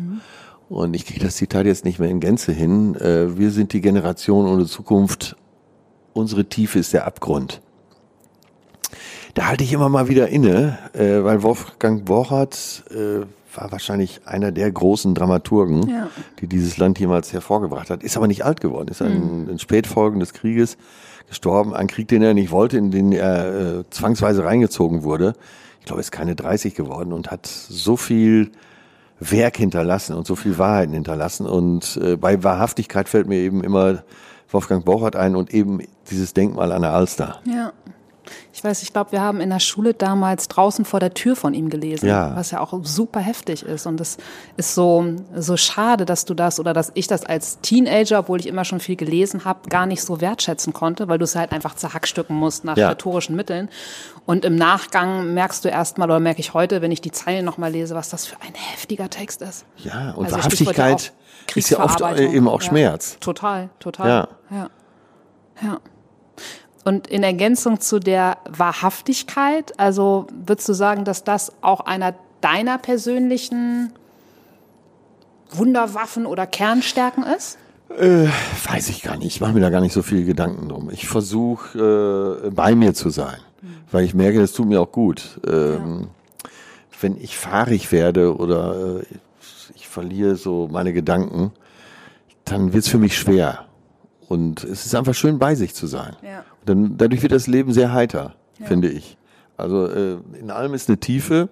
Speaker 2: Und ich kriege das Zitat jetzt nicht mehr in Gänze hin. Äh, wir sind die Generation ohne Zukunft. Unsere Tiefe ist der Abgrund. Da halte ich immer mal wieder inne, äh, weil Wolfgang Borchert äh, war wahrscheinlich einer der großen Dramaturgen,
Speaker 1: Ja.
Speaker 2: die dieses Land jemals hervorgebracht hat. Ist aber nicht alt geworden, ist ein, in Spätfolgen des Krieges gestorben, ein Krieg, den er nicht wollte, in den er äh, zwangsweise reingezogen wurde. Ich glaube, er ist keine 30 geworden und hat so viel Werk hinterlassen und so viel Wahrheiten hinterlassen. Und äh, bei Wahrhaftigkeit fällt mir eben immer Wolfgang Borchert ein und eben dieses Denkmal an der Alster.
Speaker 1: Ja, Ich weiß, ich glaube, wir haben in der Schule damals draußen vor der Tür von ihm gelesen,
Speaker 2: Ja.
Speaker 1: was ja auch super heftig ist. Und es ist so, so schade, dass du das oder dass ich das als Teenager, obwohl ich immer schon viel gelesen habe, gar nicht so wertschätzen konnte, weil du es halt einfach zerhackstücken musst nach
Speaker 2: Ja.
Speaker 1: rhetorischen Mitteln. Und im Nachgang merkst du erstmal oder merke ich heute, wenn ich die Zeilen nochmal lese, was das für ein heftiger Text ist.
Speaker 2: Ja, und
Speaker 1: Also ja
Speaker 2: Wahrhaftigkeit ist ja oft äh, eben auch
Speaker 1: Ja.
Speaker 2: Schmerz.
Speaker 1: Total, total.
Speaker 2: Ja.
Speaker 1: ja. Ja. Und in Ergänzung zu der Wahrhaftigkeit, also würdest du sagen, dass das auch einer deiner persönlichen Wunderwaffen oder Kernstärken ist?
Speaker 2: Weiß ich gar nicht. Ich mache mir da gar nicht so viel Gedanken drum. Ich versuche äh, bei mir zu sein, weil ich merke, das tut mir auch gut. Ähm, Wenn ich fahrig werde oder äh, ich verliere so meine Gedanken, dann wird es für mich schwer. Und es ist einfach schön, bei sich zu sein.
Speaker 1: Ja.
Speaker 2: Dann, dadurch wird das Leben sehr heiter, finde ich. Also äh, in allem ist eine Tiefe.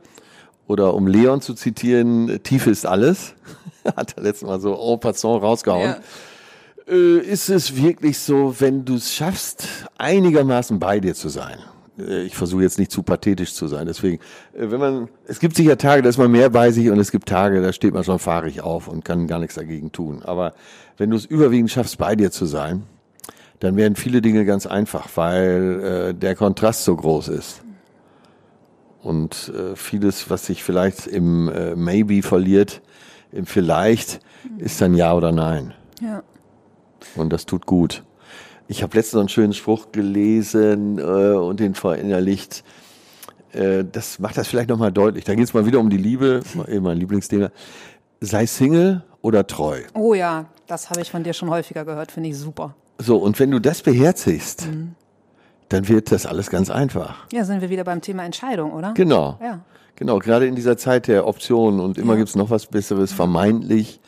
Speaker 2: Oder um Leon zu zitieren, Tiefe ist alles. Hat er letztes Mal so en passant rausgehauen. Äh, ist es wirklich so, wenn du es schaffst, einigermaßen bei dir zu sein? Äh, Ich versuche jetzt nicht zu pathetisch zu sein. Deswegen, äh, wenn man, es gibt sicher Tage, da ist man mehr bei sich und es gibt Tage, da steht man schon fahrig auf und kann gar nichts dagegen tun. Aber wenn du es überwiegend schaffst, bei dir zu sein, dann werden viele Dinge ganz einfach, weil äh, der Kontrast so groß ist. Und äh, vieles, was sich vielleicht im äh, Maybe verliert, im Vielleicht, ist dann Ja oder Nein.
Speaker 1: Ja.
Speaker 2: Und das tut gut. Ich habe letztens noch einen schönen Spruch gelesen äh, und den verinnerlicht. Äh, das macht das vielleicht nochmal deutlich. Da geht es mal wieder um die Liebe, eben mein Lieblingsthema. Sei Single oder treu.
Speaker 1: Oh ja, das habe ich von dir schon häufiger gehört, finde ich super.
Speaker 2: So, und wenn du das beherzigst, dann wird das alles ganz einfach.
Speaker 1: Ja, sind wir wieder beim Thema Entscheidung, oder?
Speaker 2: Genau.
Speaker 1: Ja.
Speaker 2: Genau, gerade in dieser Zeit der Optionen und immer
Speaker 1: Ja.
Speaker 2: gibt's noch was Besseres, vermeintlich.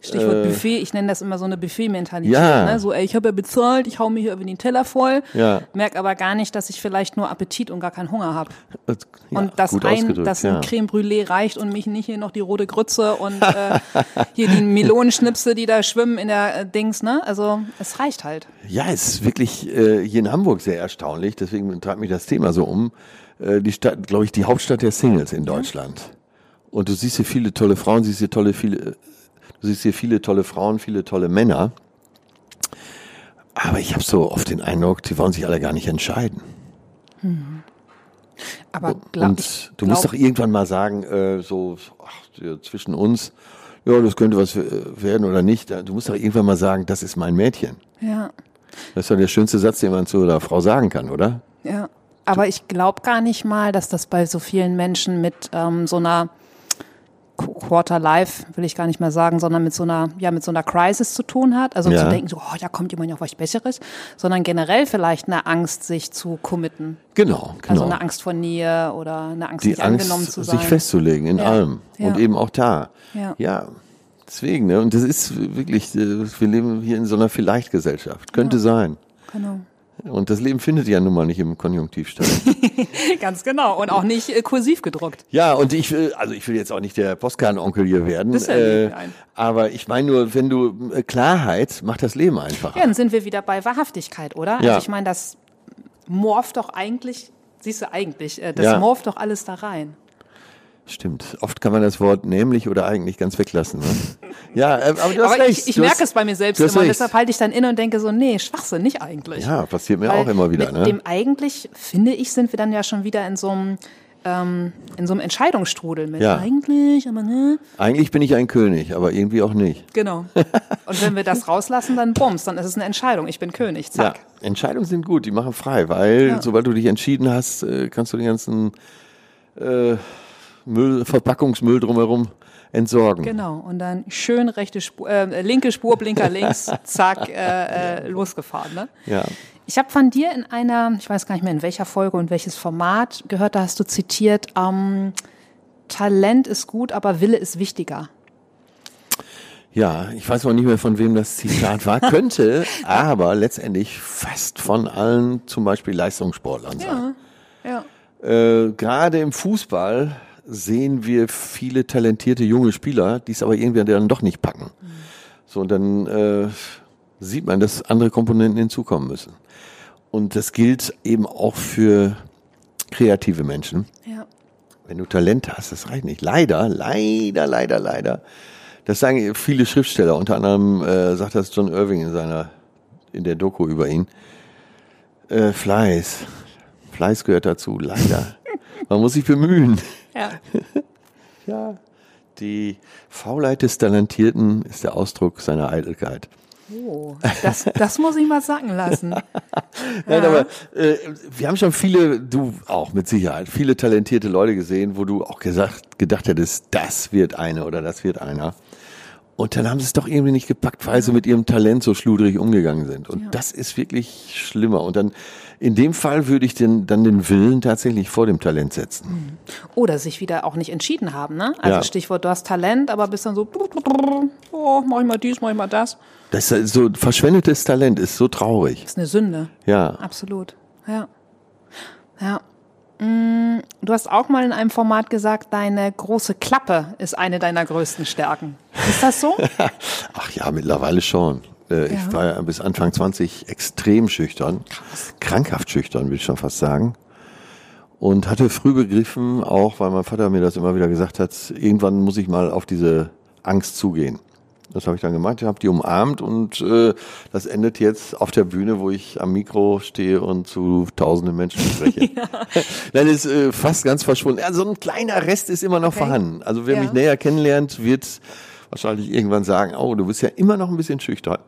Speaker 1: Stichwort Buffet, ich nenne das immer so eine Buffet-Mentalität.
Speaker 2: Äh. Ja.
Speaker 1: Ne? So, ey, ich habe ja bezahlt, ich hau mir hier über den Teller voll,
Speaker 2: Ja.
Speaker 1: merk aber gar nicht, dass ich vielleicht nur Appetit und gar keinen Hunger habe.
Speaker 2: äh, Ja,
Speaker 1: und dass ein, dass
Speaker 2: ja.
Speaker 1: ein Creme Brûlée reicht und mich nicht hier noch die rote Grütze und äh, hier die Melonenschnipse, die da schwimmen in der äh, Dings, ne? Also es reicht halt.
Speaker 2: Ja, es ist wirklich äh, hier in Hamburg sehr erstaunlich, deswegen treibt mich das Thema so um. Äh, die Stadt, glaube ich, die Hauptstadt der Singles in Deutschland. Und du siehst hier viele tolle Frauen, siehst hier tolle, viele, äh, du siehst hier viele tolle Frauen, viele tolle Männer. Aber ich habe so oft den Eindruck, die wollen sich alle gar nicht entscheiden.
Speaker 1: Aber glaub,
Speaker 2: Und du musst
Speaker 1: glaub-
Speaker 2: doch irgendwann mal sagen, äh, so ach, ja, zwischen uns, ja, das könnte was äh, werden oder nicht. Du musst doch irgendwann mal sagen, das ist mein Mädchen.
Speaker 1: Ja,
Speaker 2: Das ist doch der schönste Satz, den man zu einer Frau sagen kann, oder?
Speaker 1: ja. Aber ich glaube gar nicht mal, dass das bei so vielen Menschen mit ähm, so einer Qu- Quarter Life, will ich gar nicht mehr sagen, sondern mit so einer, ja, mit so einer Crisis zu tun hat. Also
Speaker 2: Ja.
Speaker 1: zu denken, so, oh, da kommt jemand auf was Besseres, sondern generell vielleicht eine Angst, sich zu committen.
Speaker 2: Genau, genau.
Speaker 1: Also eine Angst vor Nähe oder eine Angst,
Speaker 2: die
Speaker 1: nicht angenommen
Speaker 2: Angst,
Speaker 1: zu sein.
Speaker 2: sich festzulegen in
Speaker 1: Ja.
Speaker 2: allem
Speaker 1: Ja.
Speaker 2: und eben auch da.
Speaker 1: Ja.
Speaker 2: deswegen, ne? Und das ist wirklich, äh, wir leben hier in so einer Vielleicht-Gesellschaft. Könnte sein.
Speaker 1: Genau.
Speaker 2: Und das Leben findet ja nun mal nicht im Konjunktiv statt.
Speaker 1: Ganz genau. Und auch nicht äh, kursiv gedruckt.
Speaker 2: ja, und ich will, also ich will jetzt auch nicht der Postkartenonkel hier werden.
Speaker 1: Ja
Speaker 2: äh,
Speaker 1: nein.
Speaker 2: aber ich meine nur, wenn du äh, Klarheit macht das Leben einfacher.
Speaker 1: Ja, dann sind wir wieder bei Wahrhaftigkeit, oder?
Speaker 2: Ja.
Speaker 1: Also ich meine, das morpht doch eigentlich, siehst du eigentlich, äh, das
Speaker 2: Ja.
Speaker 1: morpht doch alles da rein.
Speaker 2: Stimmt. Oft kann man das Wort nämlich oder eigentlich ganz weglassen. Ne? ja, äh, aber du hast
Speaker 1: Aber
Speaker 2: recht.
Speaker 1: ich, ich merke
Speaker 2: hast-
Speaker 1: es bei mir selbst immer.
Speaker 2: Recht.
Speaker 1: deshalb halte ich dann inne und denke so, nee, Schwachsinn, nicht eigentlich.
Speaker 2: Ja, passiert mir
Speaker 1: Weil
Speaker 2: auch immer wieder.
Speaker 1: Mit
Speaker 2: Ne?
Speaker 1: dem eigentlich, finde ich, sind wir dann ja schon wieder in so einem, ähm, in so einem Entscheidungsstrudel mit.
Speaker 2: Ja.
Speaker 1: Eigentlich, aber ne.
Speaker 2: Eigentlich bin ich ein König, aber irgendwie auch nicht.
Speaker 1: Genau. Und wenn wir das rauslassen, dann bums, dann ist es eine Entscheidung. Ich bin König, zack.
Speaker 2: Ja, Entscheidungen sind gut, die machen frei, weil
Speaker 1: Ja.
Speaker 2: sobald du dich entschieden hast, äh, kannst du den ganzen äh, Müll, Verpackungsmüll drumherum entsorgen.
Speaker 1: Genau. Und dann schön rechte Spur, äh, linke Spur, Blinker links, zack, äh, äh, losgefahren. Ne?
Speaker 2: Ja.
Speaker 1: Ich habe von dir in einer, ich weiß gar nicht mehr in welcher Folge und welches Format gehört, da hast du zitiert, ähm, Talent ist gut, aber Wille ist wichtiger.
Speaker 2: ja, ich weiß auch nicht mehr, von wem das Zitat war, könnte aber letztendlich fast von allen zum Beispiel Leistungssportlern sein.
Speaker 1: Ja.
Speaker 2: Äh, Gerade im Fußball sehen wir viele talentierte junge Spieler, die es aber irgendwie dann doch nicht packen. So, und dann äh, sieht man, dass andere Komponenten hinzukommen müssen. Und das gilt eben auch für kreative Menschen.
Speaker 1: Ja.
Speaker 2: Wenn du Talent hast, das reicht nicht. Leider, leider, leider, leider. Das sagen viele Schriftsteller, unter anderem äh, sagt das John Irving in seiner, in der Doku über ihn. Äh, Fleiß. Fleiß gehört dazu, leider. Man muss sich bemühen.
Speaker 1: Ja.
Speaker 2: Ja. Die Faulheit des Talentierten ist der Ausdruck seiner Eitelkeit.
Speaker 1: Oh, das, das muss ich mal sacken lassen.
Speaker 2: Nein, aber äh, wir haben schon viele, du auch mit Sicherheit, viele talentierte Leute gesehen, wo du auch gesagt, gedacht hättest, das wird eine oder das wird einer. Und dann haben sie es doch irgendwie nicht gepackt, weil sie mit ihrem Talent so schludrig umgegangen sind. Und
Speaker 1: Ja.
Speaker 2: das ist wirklich schlimmer. Und dann, in dem Fall würde ich den, dann den Willen tatsächlich vor dem Talent setzen.
Speaker 1: Oder sich wieder auch nicht entschieden haben, ne? Also
Speaker 2: Ja.
Speaker 1: Stichwort, du hast Talent, aber bist dann so, oh, mach ich mal dies, mach ich mal das.
Speaker 2: Das ist so verschwendetes Talent ist so traurig.
Speaker 1: ist eine Sünde.
Speaker 2: Ja.
Speaker 1: Absolut. Ja. Ja. Mm, Du hast auch mal in einem Format gesagt, deine große Klappe ist eine deiner größten Stärken. Ist das so?
Speaker 2: Ach ja, mittlerweile schon. Äh, Ich
Speaker 1: Ja.
Speaker 2: war ja bis Anfang 20 extrem schüchtern. Krankhaft schüchtern, würde ich schon fast sagen. Und hatte früh begriffen, auch weil mein Vater mir das immer wieder gesagt hat, irgendwann muss ich mal auf diese Angst zugehen. Das habe ich dann gemacht, ich habe die umarmt und äh, das endet jetzt auf der Bühne, wo ich am Mikro stehe und zu tausenden Menschen spreche. Nein, ist äh, fast ganz verschwunden. Ja, so ein kleiner Rest ist immer noch
Speaker 1: Okay.
Speaker 2: vorhanden. Also wer
Speaker 1: Ja.
Speaker 2: mich näher kennenlernt, wird wahrscheinlich irgendwann sagen, oh, du bist ja immer noch ein bisschen schüchtern.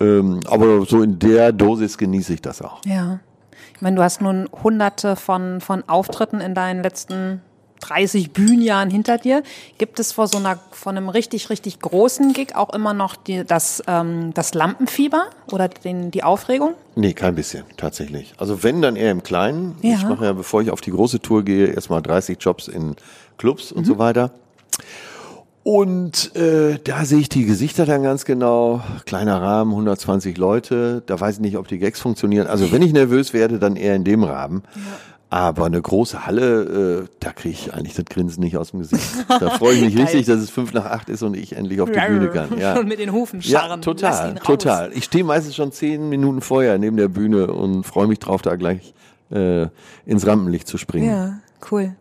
Speaker 2: Ähm, aber so in der Dosis genieße ich das auch.
Speaker 1: Ja. Ich meine, du hast nun hunderte von, von Auftritten in deinen letzten 30 Bühnenjahren hinter dir. Gibt es vor so einer, von einem richtig, richtig großen Gig auch immer noch die, das, ähm, das Lampenfieber oder den, die Aufregung?
Speaker 2: Nee, kein bisschen, tatsächlich. Also wenn, dann eher im Kleinen.
Speaker 1: Ja.
Speaker 2: Ich mache ja, bevor ich auf die große Tour gehe, erstmal 30 Jobs in Clubs und so weiter. Und äh, da sehe ich die Gesichter dann ganz genau. Kleiner Rahmen, 120 Leute. Da weiß ich nicht, ob die Gags funktionieren. Also wenn ich nervös werde, dann eher in dem Rahmen. Aber eine große Halle, äh, da kriege ich eigentlich das Grinsen nicht aus dem Gesicht. Da freue ich mich richtig, dass es fünf nach acht ist und ich endlich auf die Bühne kann. Ja.
Speaker 1: Und mit den Hufen
Speaker 2: Ja,
Speaker 1: scharren. Lass
Speaker 2: total, total. Ich stehe meistens schon zehn Minuten vorher neben der Bühne und freue mich drauf, da gleich äh, ins Rampenlicht zu springen.
Speaker 1: Ja, cool.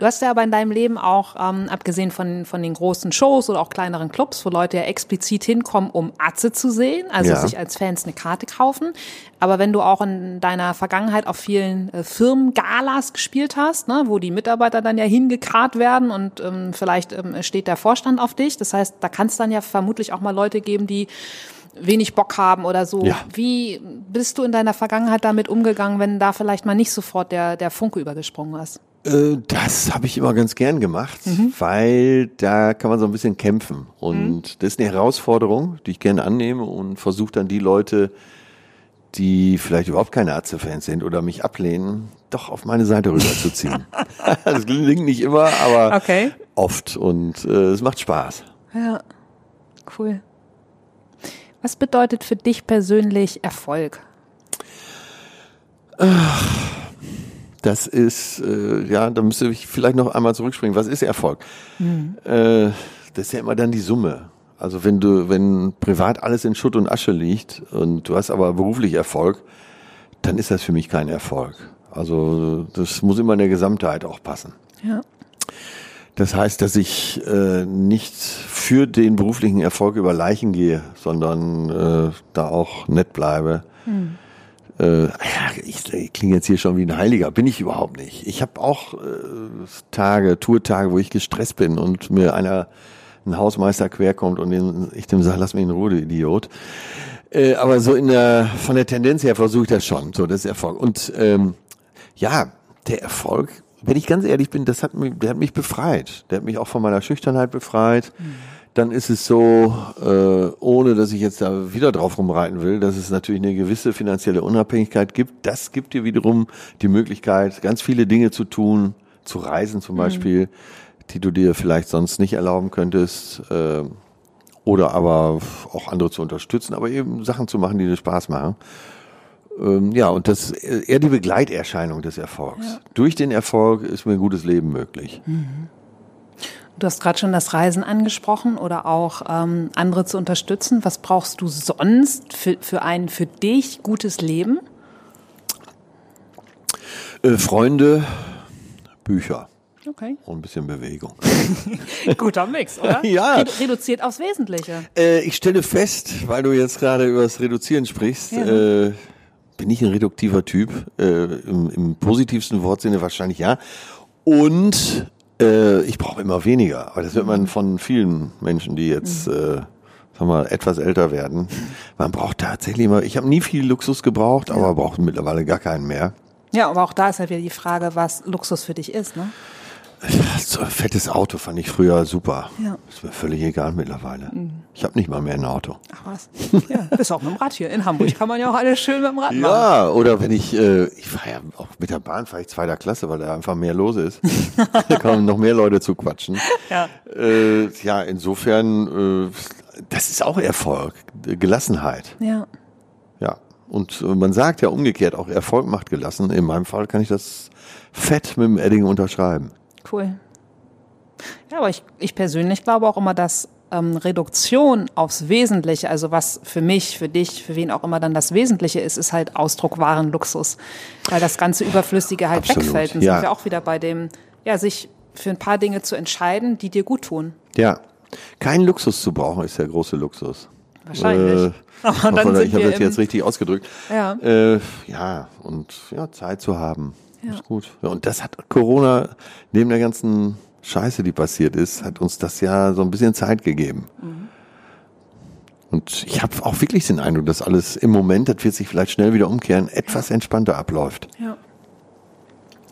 Speaker 1: Du hast ja aber in deinem Leben auch, ähm, abgesehen von, von den großen Shows oder auch kleineren Clubs, wo Leute ja explizit hinkommen, um Atze zu sehen, also
Speaker 2: Ja.
Speaker 1: sich als Fans eine Karte kaufen. Aber wenn du auch in deiner Vergangenheit auf vielen äh, Firmengalas gespielt hast, ne, wo die Mitarbeiter dann ja hingekarrt werden und ähm, vielleicht ähm, steht der Vorstand auf dich. Das heißt, da kann es dann ja vermutlich auch mal Leute geben, die wenig Bock haben oder so.
Speaker 2: Ja.
Speaker 1: Wie bist du in deiner Vergangenheit damit umgegangen, wenn da vielleicht mal nicht sofort der, der Funke übergesprungen ist?
Speaker 2: Äh, das habe ich immer ganz gern gemacht,
Speaker 1: Mhm.
Speaker 2: weil da kann man so ein bisschen kämpfen. Und das ist eine Herausforderung, die ich gerne annehme und versuche dann die Leute, die vielleicht überhaupt keine Atze-Fans sind oder mich ablehnen, doch auf meine Seite rüberzuziehen. das gelingt nicht immer, aber
Speaker 1: Okay.
Speaker 2: oft und äh, es macht Spaß.
Speaker 1: Ja, cool. Was bedeutet für dich persönlich Erfolg?
Speaker 2: Das ist, äh, ja, da müsste ich vielleicht noch einmal zurückspringen. Was ist Erfolg? Äh, das ist ja immer dann die Summe. Also wenn du, wenn privat alles in Schutt und Asche liegt und du hast aber beruflich Erfolg, dann ist das für mich kein Erfolg. Also das muss immer in der Gesamtheit auch passen.
Speaker 1: Ja.
Speaker 2: Das heißt, dass ich äh, nicht für den beruflichen Erfolg über Leichen gehe, sondern äh, da auch nett bleibe. Äh, ich, ich klinge jetzt hier schon wie ein Heiliger, bin ich überhaupt nicht. Ich habe auch äh, Tage, Tourtage, wo ich gestresst bin und mir einer ein Hausmeister querkommt und den, ich dem sage, lass mich in Ruhe, Idiot. Äh, aber so in der von der Tendenz her versuche ich das schon. So, das ist Erfolg. Und ähm, ja, der Erfolg, wenn ich ganz ehrlich bin, das hat mich, der hat mich befreit. Der hat mich auch von meiner Schüchternheit befreit. Dann ist es so, äh, ohne dass ich jetzt da wieder drauf rumreiten will, dass es natürlich eine gewisse finanzielle Unabhängigkeit gibt. Das gibt dir wiederum die Möglichkeit, ganz viele Dinge zu tun, zu reisen zum Beispiel, die du dir vielleicht sonst nicht erlauben könntest. Äh, oder aber auch andere zu unterstützen, aber eben Sachen zu machen, die dir Spaß machen. Ähm, ja, und das ist eher die Begleiterscheinung des Erfolgs. Durch den Erfolg ist mir ein gutes Leben möglich.
Speaker 1: Du hast gerade schon das Reisen angesprochen oder auch ähm, andere zu unterstützen. Was brauchst du sonst für, für ein für dich gutes Leben?
Speaker 2: Äh, Freunde, Bücher.
Speaker 1: Okay.
Speaker 2: Und ein bisschen Bewegung.
Speaker 1: Guter Mix, oder?
Speaker 2: Ja.
Speaker 1: Redu reduziert aufs Wesentliche.
Speaker 2: Äh, ich stelle fest, weil du jetzt gerade über das Reduzieren sprichst,
Speaker 1: Ja.
Speaker 2: äh, bin ich ein reduktiver Typ. Äh, im, Im positivsten Wortsinne wahrscheinlich ja. Und äh, ich brauche immer weniger. Aber das hört man von vielen Menschen, die jetzt äh, sagen wir mal, etwas älter werden. Man braucht tatsächlich immer, ich habe nie viel Luxus gebraucht, aber brauche mittlerweile gar keinen mehr.
Speaker 1: Ja, aber auch da ist halt wieder die Frage, was Luxus für dich ist, ne?
Speaker 2: So ein fettes Auto fand ich früher super.
Speaker 1: Ja.
Speaker 2: Ist mir völlig egal mittlerweile. Ich habe nicht mal mehr ein Auto.
Speaker 1: Ach was. Ja, bist auch mit dem Rad hier. In Hamburg kann man ja auch alles schön mit dem Rad machen.
Speaker 2: Ja, oder wenn ich, äh, ich fahre ja auch mit der Bahn, fahre ich zweiter Klasse, weil da einfach mehr los ist. da kommen noch mehr Leute zu quatschen.
Speaker 1: Ja.
Speaker 2: Äh, ja, insofern, äh, das ist auch Erfolg, Gelassenheit.
Speaker 1: Ja.
Speaker 2: Ja. Und äh, man sagt ja umgekehrt, auch Erfolg macht gelassen. In meinem Fall kann ich das fett mit dem Edding unterschreiben.
Speaker 1: Cool. Ja, aber ich, ich persönlich glaube auch immer, dass ähm, Reduktion aufs Wesentliche, also was für mich, für dich, für wen auch immer dann das Wesentliche ist, ist halt Ausdruck wahren Luxus. Weil das ganze Überflüssige halt
Speaker 2: Absolut,
Speaker 1: wegfällt. Dann
Speaker 2: ja.
Speaker 1: sind wir auch wieder bei dem, ja, sich für ein paar Dinge zu entscheiden, die dir gut tun.
Speaker 2: Ja. Kein Luxus zu brauchen ist der große Luxus.
Speaker 1: Wahrscheinlich.
Speaker 2: Äh,
Speaker 1: Aber
Speaker 2: ich
Speaker 1: dann sind
Speaker 2: ich habe das jetzt richtig ausgedrückt.
Speaker 1: Ja.
Speaker 2: Äh, ja, und ja, Zeit zu haben.
Speaker 1: Ja.
Speaker 2: Ist gut. Und das hat Corona, neben der ganzen Scheiße, die passiert ist, hat uns das ja so ein bisschen Zeit gegeben.
Speaker 1: Mhm.
Speaker 2: Und ich habe auch wirklich den Eindruck, dass alles im Moment, das wird sich vielleicht schnell wieder umkehren, etwas entspannter abläuft.
Speaker 1: Ja.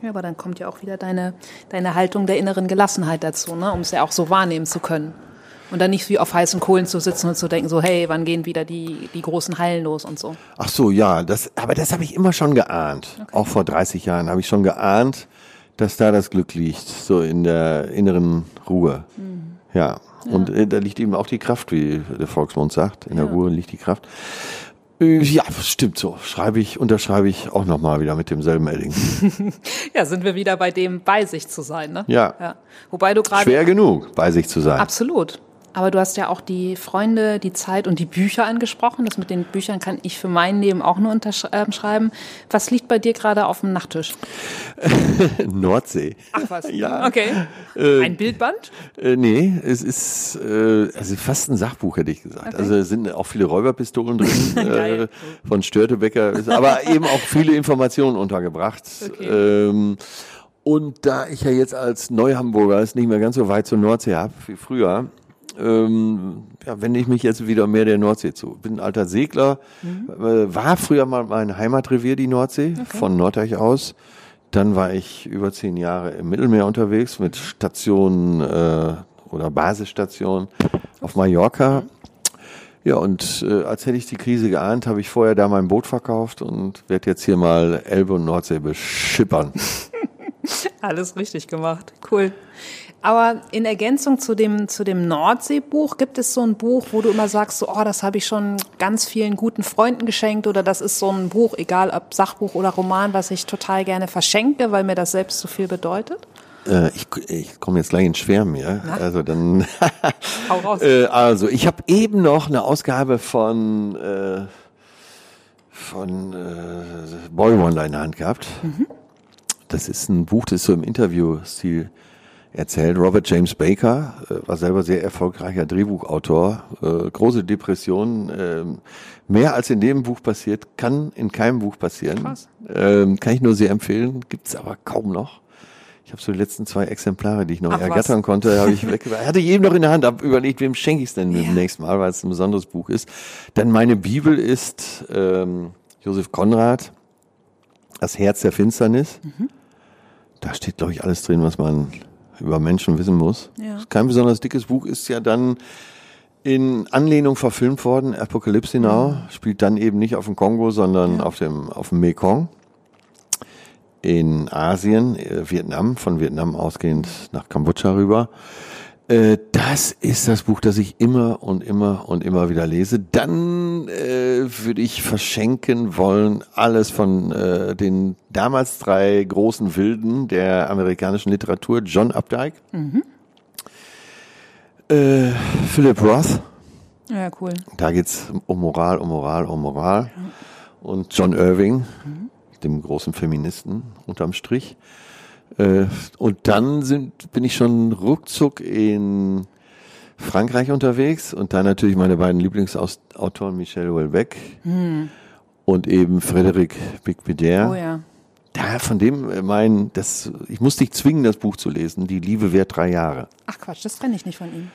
Speaker 1: Ja, aber dann kommt ja auch wieder deine, deine Haltung der inneren Gelassenheit dazu, ne? um es ja auch so wahrnehmen zu können. Und dann nicht wie auf heißen Kohlen zu sitzen und zu denken, so, hey, wann gehen wieder die, die großen Hallen los und so.
Speaker 2: Ach so, ja, das, aber das habe ich immer schon geahnt. Auch vor 30 Jahren habe ich schon geahnt, dass da das Glück liegt, so in der inneren Ruhe. Ja, und äh, da liegt eben auch die Kraft, wie der Volksmund sagt. In der
Speaker 1: Ja.
Speaker 2: Ruhe liegt die Kraft. Äh, Ja, stimmt so. Schreibe ich, unterschreibe ich auch nochmal wieder mit demselben Edding.
Speaker 1: Ja, sind wir wieder bei dem, bei sich zu sein, ne?
Speaker 2: Ja.
Speaker 1: ja. Wobei du gerade.
Speaker 2: Schwer genug, bei sich zu sein.
Speaker 1: Absolut. Aber du hast ja auch die Freunde, die Zeit und die Bücher angesprochen. Das mit den Büchern kann ich für mein Leben auch nur unterschreiben. Was liegt bei dir gerade auf dem Nachttisch?
Speaker 2: Nordsee.
Speaker 1: Ach was.
Speaker 2: Ja.
Speaker 1: Okay. Ein Bildband?
Speaker 2: Äh, nee, es ist äh, also fast ein Sachbuch, hätte ich gesagt. Also es sind auch viele Räuberpistolen drin äh, von Störtebecker, aber eben auch viele Informationen untergebracht.
Speaker 1: Okay.
Speaker 2: Ähm, und da ich ja jetzt als Neuhamburger es nicht mehr ganz so weit zur Nordsee habe wie früher, ähm, ja, wende ich mich jetzt wieder mehr der Nordsee zu. Bin ein alter Segler, äh, war früher mal mein Heimatrevier, die Nordsee, von Norddeich aus. Dann war ich über zehn Jahre im Mittelmeer unterwegs mit Stationen äh, oder Basisstationen auf Mallorca. Ja, und äh, als hätte ich die Krise geahnt, habe ich vorher da mein Boot verkauft und werde jetzt hier mal Elbe und Nordsee beschippern.
Speaker 1: Alles richtig gemacht. Cool. Aber in Ergänzung zu dem, zu dem Nordseebuch, gibt es so ein Buch, wo du immer sagst, so, oh, das habe ich schon ganz vielen guten Freunden geschenkt oder das ist so ein Buch, egal ob Sachbuch oder Roman, was ich total gerne verschenke, weil mir das selbst so viel bedeutet?
Speaker 2: Äh, ich ich komme jetzt gleich ins Schwärmen, ja. Also dann.
Speaker 1: Hau raus.
Speaker 2: äh, also ich habe eben noch eine Ausgabe von äh, von äh, Boy Wonder in der Hand gehabt. Das ist ein Buch, das ist so im Interview-Stil erzählt. Robert James Baker äh, war selber sehr erfolgreicher Drehbuchautor. Äh, große Depression. ähm, mehr als in dem Buch passiert, kann in keinem Buch passieren.
Speaker 1: Krass.
Speaker 2: Ähm, kann ich nur sehr empfehlen. Gibt's aber kaum noch. Ich habe so die letzten zwei Exemplare, die ich noch
Speaker 1: Ach, was.
Speaker 2: ergattern konnte, habe ich weg. Hatte ich eben noch in der Hand, habe überlegt, wem schenke ich es denn demnächst mal, weil es ein besonderes Buch ist. Dann meine Bibel ist ähm, Josef Konrad, Das Herz der Finsternis.
Speaker 1: Mhm.
Speaker 2: Da steht, glaube ich, alles drin, was man über Menschen wissen muss.
Speaker 1: Ja.
Speaker 2: Kein besonders dickes Buch, ist ja dann in Anlehnung verfilmt worden. Apocalypse Now
Speaker 1: Mhm.
Speaker 2: spielt dann eben nicht auf dem Kongo, sondern auf dem auf dem Mekong in Asien, äh, Vietnam, von Vietnam ausgehend nach Kambodscha rüber. Äh, Das ist das Buch, das ich immer und immer und immer wieder lese. Dann äh, würde ich verschenken wollen alles von äh, den damals drei großen Wilden der amerikanischen Literatur, John Updike. Äh, Philip Roth.
Speaker 1: Ja, cool.
Speaker 2: Da geht's um Moral, um Moral, um Moral. Und John Irving, dem großen Feministen unterm Strich. Äh, und dann sind, bin ich schon ruckzuck in Frankreich unterwegs und da natürlich meine beiden Lieblingsautoren Michel Houellebecq und eben Frédéric Bicbedier.
Speaker 1: Oh ja.
Speaker 2: Da von dem äh, mein, das, ich muss dich zwingen, das Buch zu lesen. Die Liebe währt drei Jahre.
Speaker 1: Ach Quatsch, das kenne ich nicht von ihm.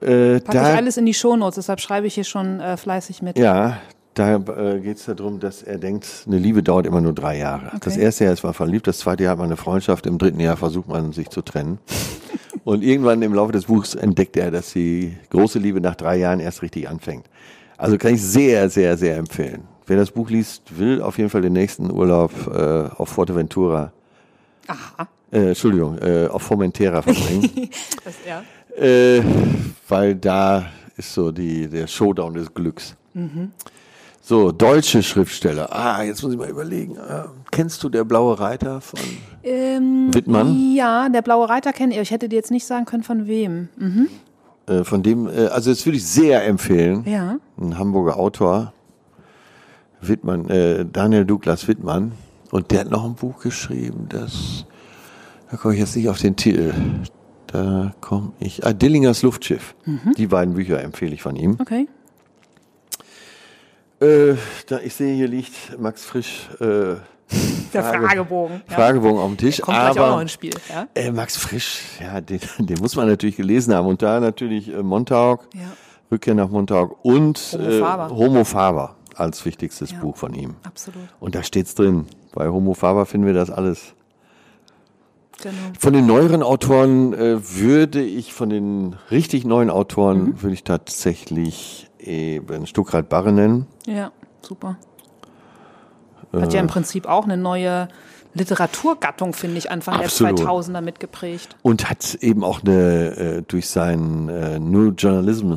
Speaker 2: Äh,
Speaker 1: Packe ich alles in die Shownotes, deshalb schreibe ich hier schon äh, fleißig mit.
Speaker 2: Ja, da äh, geht es darum, dass er denkt, eine Liebe dauert immer nur drei Jahre. Das erste Jahr ist man verliebt, das zweite Jahr hat man eine Freundschaft, im dritten Jahr versucht man sich zu trennen. Und irgendwann im Laufe des Buchs entdeckt er, dass die große Liebe nach drei Jahren erst richtig anfängt. Also kann ich sehr, sehr, sehr empfehlen. Wer das Buch liest, will auf jeden Fall den nächsten Urlaub äh, auf Fuerteventura,
Speaker 1: Aha.
Speaker 2: äh, Entschuldigung, äh, auf Formentera verbringen.
Speaker 1: Das, ja.
Speaker 2: Äh, weil da ist so die, der Showdown des Glücks. So, deutsche Schriftsteller. Ah, jetzt muss ich mal überlegen. Ah, kennst du der blaue Reiter von
Speaker 1: Ähm,
Speaker 2: Wittmann?
Speaker 1: Ja, der blaue Reiter kenne ich. Ich hätte dir jetzt nicht sagen können, von wem. Mhm.
Speaker 2: Äh, von dem, äh, also das würde ich sehr empfehlen.
Speaker 1: Ja.
Speaker 2: Ein Hamburger Autor, Wittmann, äh, Daniel Douglas Wittmann. Und der hat noch ein Buch geschrieben, das, da komme ich jetzt nicht auf den Titel. Da komme ich, ah, Dillingers Luftschiff. Die beiden Bücher empfehle ich von ihm.
Speaker 1: Okay.
Speaker 2: Äh, da, ich sehe, hier liegt Max Frisch äh,
Speaker 1: Der
Speaker 2: Frage-
Speaker 1: Fragebogen. Ja.
Speaker 2: Fragebogen auf dem Tisch.
Speaker 1: Kommt gleich auch noch
Speaker 2: aber
Speaker 1: ins Spiel. Ja.
Speaker 2: äh, Max Frisch, ja, den, den muss man natürlich gelesen haben. Und da natürlich äh, Montauk,
Speaker 1: Ja.
Speaker 2: Rückkehr nach Montauk und
Speaker 1: Homo
Speaker 2: äh,
Speaker 1: Faber.
Speaker 2: Homo Faber als wichtigstes. Buch von ihm.
Speaker 1: Absolut.
Speaker 2: Und da steht's drin. Bei Homo Faber finden wir das alles.
Speaker 1: Genau.
Speaker 2: Von den neueren Autoren äh, würde ich, von den richtig neuen Autoren,
Speaker 1: Mhm.
Speaker 2: würde ich tatsächlich eben Stuckrad Barre nennen.
Speaker 1: Ja, super. Hat ja im Prinzip auch eine neue Literaturgattung, finde ich, Anfang
Speaker 2: Absolut.
Speaker 1: der 2000er mitgeprägt.
Speaker 2: Und hat eben auch eine, äh, durch seinen äh, New Journalism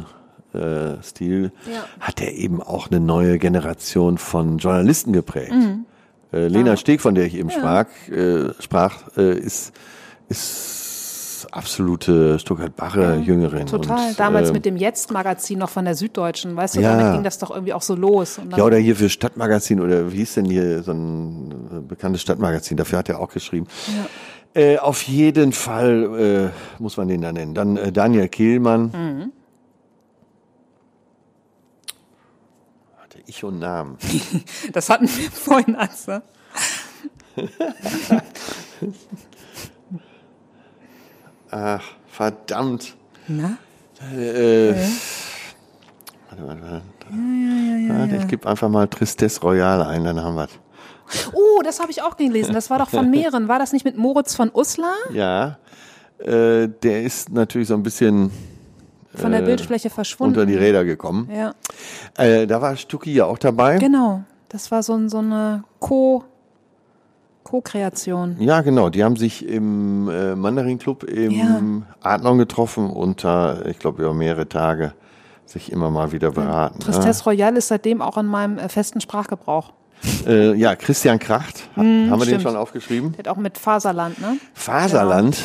Speaker 2: äh, Stil,
Speaker 1: Ja.
Speaker 2: hat er eben auch eine neue Generation von Journalisten geprägt.
Speaker 1: Mhm.
Speaker 2: Äh, Lena Steg, von der ich eben sprach, äh, sprach äh, ist, ist absolute Stuttgart-Barre-Jüngerin.
Speaker 1: Total.
Speaker 2: Und,
Speaker 1: Damals
Speaker 2: äh,
Speaker 1: mit dem Jetzt-Magazin noch von der Süddeutschen, weißt du,
Speaker 2: Ja.
Speaker 1: damit ging das doch irgendwie auch so los.
Speaker 2: Ja, oder hier für Stadtmagazin oder wie hieß denn hier so ein äh, bekanntes Stadtmagazin, dafür hat er auch geschrieben. Äh, auf jeden Fall äh, muss man den da nennen. Dann äh, Daniel Kehlmann.
Speaker 1: Mhm.
Speaker 2: Warte, ich und Namen.
Speaker 1: das hatten wir vorhin, Atze.
Speaker 2: Ach, verdammt.
Speaker 1: Na?
Speaker 2: Äh, Warte, warte, warte. Warte, Ich gebe einfach mal Tristesse Royale ein, dann haben wir
Speaker 1: Oh, das habe ich auch gelesen. Das war doch von mehreren. War das nicht mit Moritz von Uslar?
Speaker 2: Ja, äh, der ist natürlich so ein bisschen
Speaker 1: Von der
Speaker 2: Äh,
Speaker 1: Bildfläche verschwunden.
Speaker 2: unter die Räder gekommen.
Speaker 1: Ja,
Speaker 2: Äh, da war Stucki ja auch dabei.
Speaker 1: genau. Das war so, so eine Co- Co-Kreation.
Speaker 2: Ja, genau. Die haben sich im äh, Mandarin Club im
Speaker 1: Ja.
Speaker 2: Adlon getroffen und da, ich glaube, über mehrere Tage sich immer mal wieder beraten.
Speaker 1: Tristesse Royale ist seitdem auch in meinem äh, festen Sprachgebrauch.
Speaker 2: Ja, äh, ja Christian Kracht, ha- haben wir den
Speaker 1: stimmt.
Speaker 2: schon aufgeschrieben?
Speaker 1: Der hat auch mit Faserland, ne?
Speaker 2: Faserland.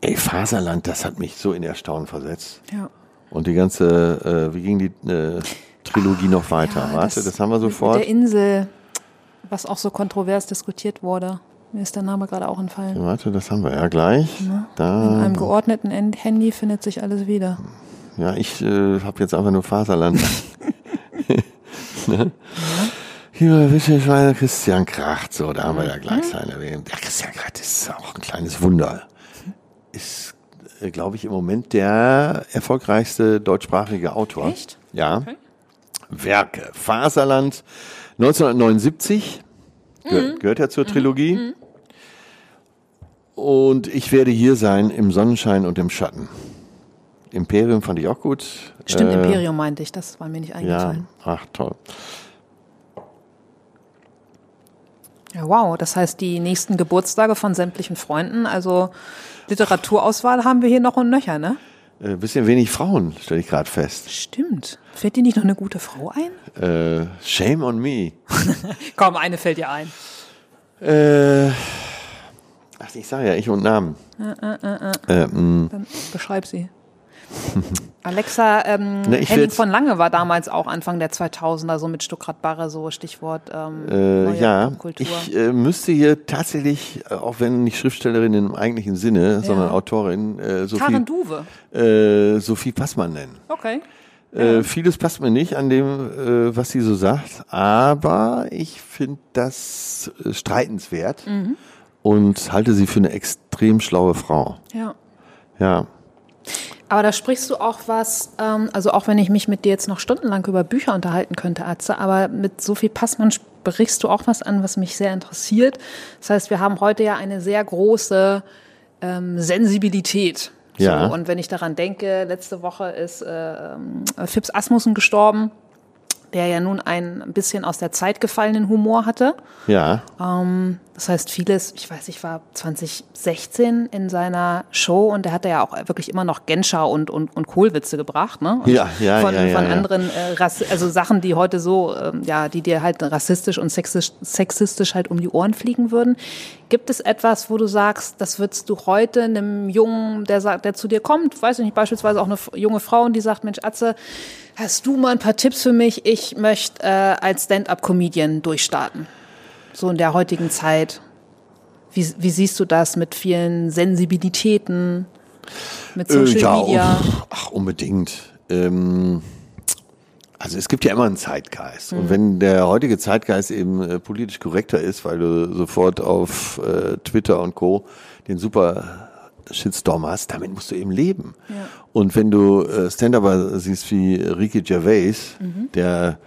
Speaker 2: Ey, Faserland, das hat mich so in Erstaunen versetzt.
Speaker 1: Ja.
Speaker 2: Und die ganze, äh, wie ging die äh, Trilogie noch weiter?
Speaker 1: Ja,
Speaker 2: Warte, das, haben wir sofort.
Speaker 1: Mit der Insel, was auch so kontrovers diskutiert wurde. Mir ist der Name gerade auch entfallen.
Speaker 2: Warte, das haben wir ja gleich.
Speaker 1: In
Speaker 2: Da,
Speaker 1: einem geordneten En- Handy findet sich alles wieder.
Speaker 2: ja, ich äh, habe jetzt einfach nur Faserland. ne? Hier, Wischelschweine, Christian Kracht, so, da haben wir ja gleich seine erwähnt. Ja, Christian Kracht ist auch ein kleines Wunder. Ist, äh, glaube ich, im Moment der erfolgreichste deutschsprachige Autor.
Speaker 1: Echt?
Speaker 2: Ja. Werke. Faserland 1979. Gehört, gehört ja zur Trilogie. Und ich werde hier sein im Sonnenschein und im Schatten. Imperium fand ich auch gut.
Speaker 1: Stimmt,
Speaker 2: Äh,
Speaker 1: Imperium meinte ich, das war mir nicht
Speaker 2: Ja,
Speaker 1: eingefallen.
Speaker 2: ach toll.
Speaker 1: Ja. wow, das heißt, die nächsten Geburtstage von sämtlichen Freunden, also Literaturauswahl haben wir hier noch und nöcher, ne?
Speaker 2: Äh, bisschen wenig Frauen, stelle ich gerade fest.
Speaker 1: Stimmt. Fällt dir nicht noch eine gute Frau ein?
Speaker 2: Äh, shame on me.
Speaker 1: Komm, eine fällt dir ein.
Speaker 2: Äh, ach, ich sage ja, ich und Namen. Äh, mh,
Speaker 1: Dann beschreib sie. Alexa ähm,
Speaker 2: Ne, ich
Speaker 1: Henning von Lange war damals auch Anfang der 2000er, so mit Stuckrad Barre, so Stichwort ähm,
Speaker 2: Äh,
Speaker 1: neue
Speaker 2: ja,
Speaker 1: Kultur.
Speaker 2: ich äh, müsste hier tatsächlich, äh, auch wenn nicht Schriftstellerin im eigentlichen Sinne, sondern Autorin, äh, Sophie,
Speaker 1: Karen Duwe.
Speaker 2: äh, Sophie Passmann nennen.
Speaker 1: Okay.
Speaker 2: Äh, vieles passt mir nicht an dem, was sie so sagt, aber ich finde das streitenswert und halte sie für eine extrem schlaue Frau.
Speaker 1: Ja.
Speaker 2: Ja.
Speaker 1: Aber da sprichst du auch was, ähm, also auch wenn ich mich mit dir jetzt noch stundenlang über Bücher unterhalten könnte, Atze, aber mit Sophie Passmann sprichst du auch was an, was mich sehr interessiert. Das heißt, wir haben heute ja eine sehr große ähm, Sensibilität. So,
Speaker 2: Ja.
Speaker 1: Und wenn ich daran denke, letzte Woche ist äh, ähm, Fips Asmussen gestorben, der ja nun ein bisschen aus der Zeit gefallenen Humor hatte.
Speaker 2: Ja.
Speaker 1: Das heißt, vieles, ich weiß, ich war 2016 in seiner Show und der hatte ja auch wirklich immer noch Genscher und, und, und Kohlwitze gebracht, ne? Und
Speaker 2: Ja, ja,
Speaker 1: von,
Speaker 2: ja, ja,
Speaker 1: Von anderen, äh, Rass also Sachen, die heute so, ähm, ja, die dir halt rassistisch und sexistisch, sexistisch halt um die Ohren fliegen würden. Gibt es etwas, wo du sagst, das würdest du heute einem Jungen, der sagt, der zu dir kommt, weiß ich nicht, beispielsweise auch eine junge Frau und die sagt, Mensch, Atze, hast du mal ein paar Tipps für mich? Ich möchte äh, als Stand-up-Comedian durchstarten so in der heutigen Zeit? Wie, wie siehst du das mit vielen Sensibilitäten, mit Social
Speaker 2: äh, ja,
Speaker 1: Media?
Speaker 2: oh, ach, unbedingt. Ähm, also es gibt ja immer einen Zeitgeist.
Speaker 1: Mhm.
Speaker 2: Und wenn der heutige Zeitgeist eben äh, politisch korrekter ist, weil du sofort auf äh, Twitter und Co. den super Shitstorm hast, damit musst du eben leben.
Speaker 1: Ja.
Speaker 2: Und wenn du äh, Stand-Upper siehst wie Ricky Gervais,
Speaker 1: Mhm.
Speaker 2: der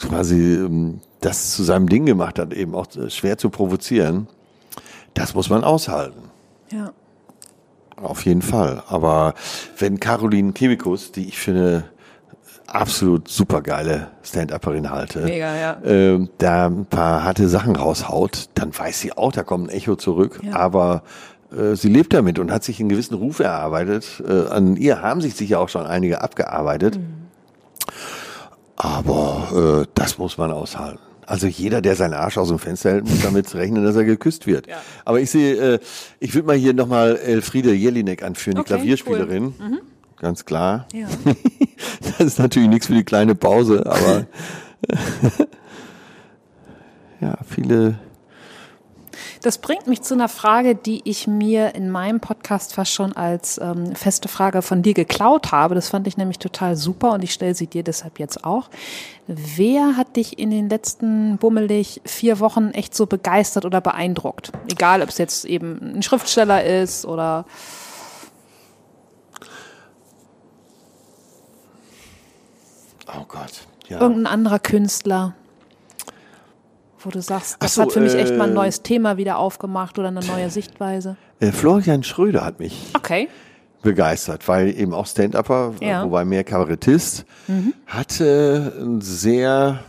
Speaker 2: quasi ähm, das zu seinem Ding gemacht hat, eben auch äh, schwer zu provozieren, das muss man aushalten.
Speaker 1: Ja.
Speaker 2: Auf jeden Fall. Aber wenn Caroline Kebekus, die ich für eine absolut supergeile Stand-Upperin halte,
Speaker 1: Mega, ja.
Speaker 2: ähm, da ein paar harte Sachen raushaut, dann weiß sie auch, da kommt ein Echo zurück.
Speaker 1: Ja.
Speaker 2: Aber äh, sie lebt damit und hat sich einen gewissen Ruf erarbeitet. Äh, an ihr haben sich sicher auch schon einige abgearbeitet.
Speaker 1: Mhm.
Speaker 2: Aber äh, das muss man aushalten. Also jeder, der seinen Arsch aus dem Fenster hält, muss damit rechnen, dass er geküsst wird.
Speaker 1: Ja.
Speaker 2: Aber ich sehe, äh, ich würde mal hier nochmal Elfriede Jelinek anführen, die
Speaker 1: Okay,
Speaker 2: Klavierspielerin. Ganz klar.
Speaker 1: Ja.
Speaker 2: Das ist natürlich nichts für die kleine Pause, aber ja, viele.
Speaker 1: Das bringt mich zu einer Frage, die ich mir in meinem Podcast fast schon als ähm, feste Frage von dir geklaut habe. Das fand ich nämlich total super und ich stelle sie dir deshalb jetzt auch. Wer hat dich in den letzten bummelig vier Wochen echt so begeistert oder beeindruckt? Egal, ob es jetzt eben ein Schriftsteller ist oder
Speaker 2: Oh Gott. Ja.
Speaker 1: irgendein anderer Künstler, wo du sagst, das
Speaker 2: so,
Speaker 1: hat für mich echt mal ein
Speaker 2: äh,
Speaker 1: neues Thema wieder aufgemacht oder eine neue Sichtweise.
Speaker 2: Äh, Florian Schröder hat mich
Speaker 1: Okay.
Speaker 2: begeistert, weil eben auch Stand-Upper,
Speaker 1: Ja.
Speaker 2: wobei mehr Kabarettist, hatte einen sehr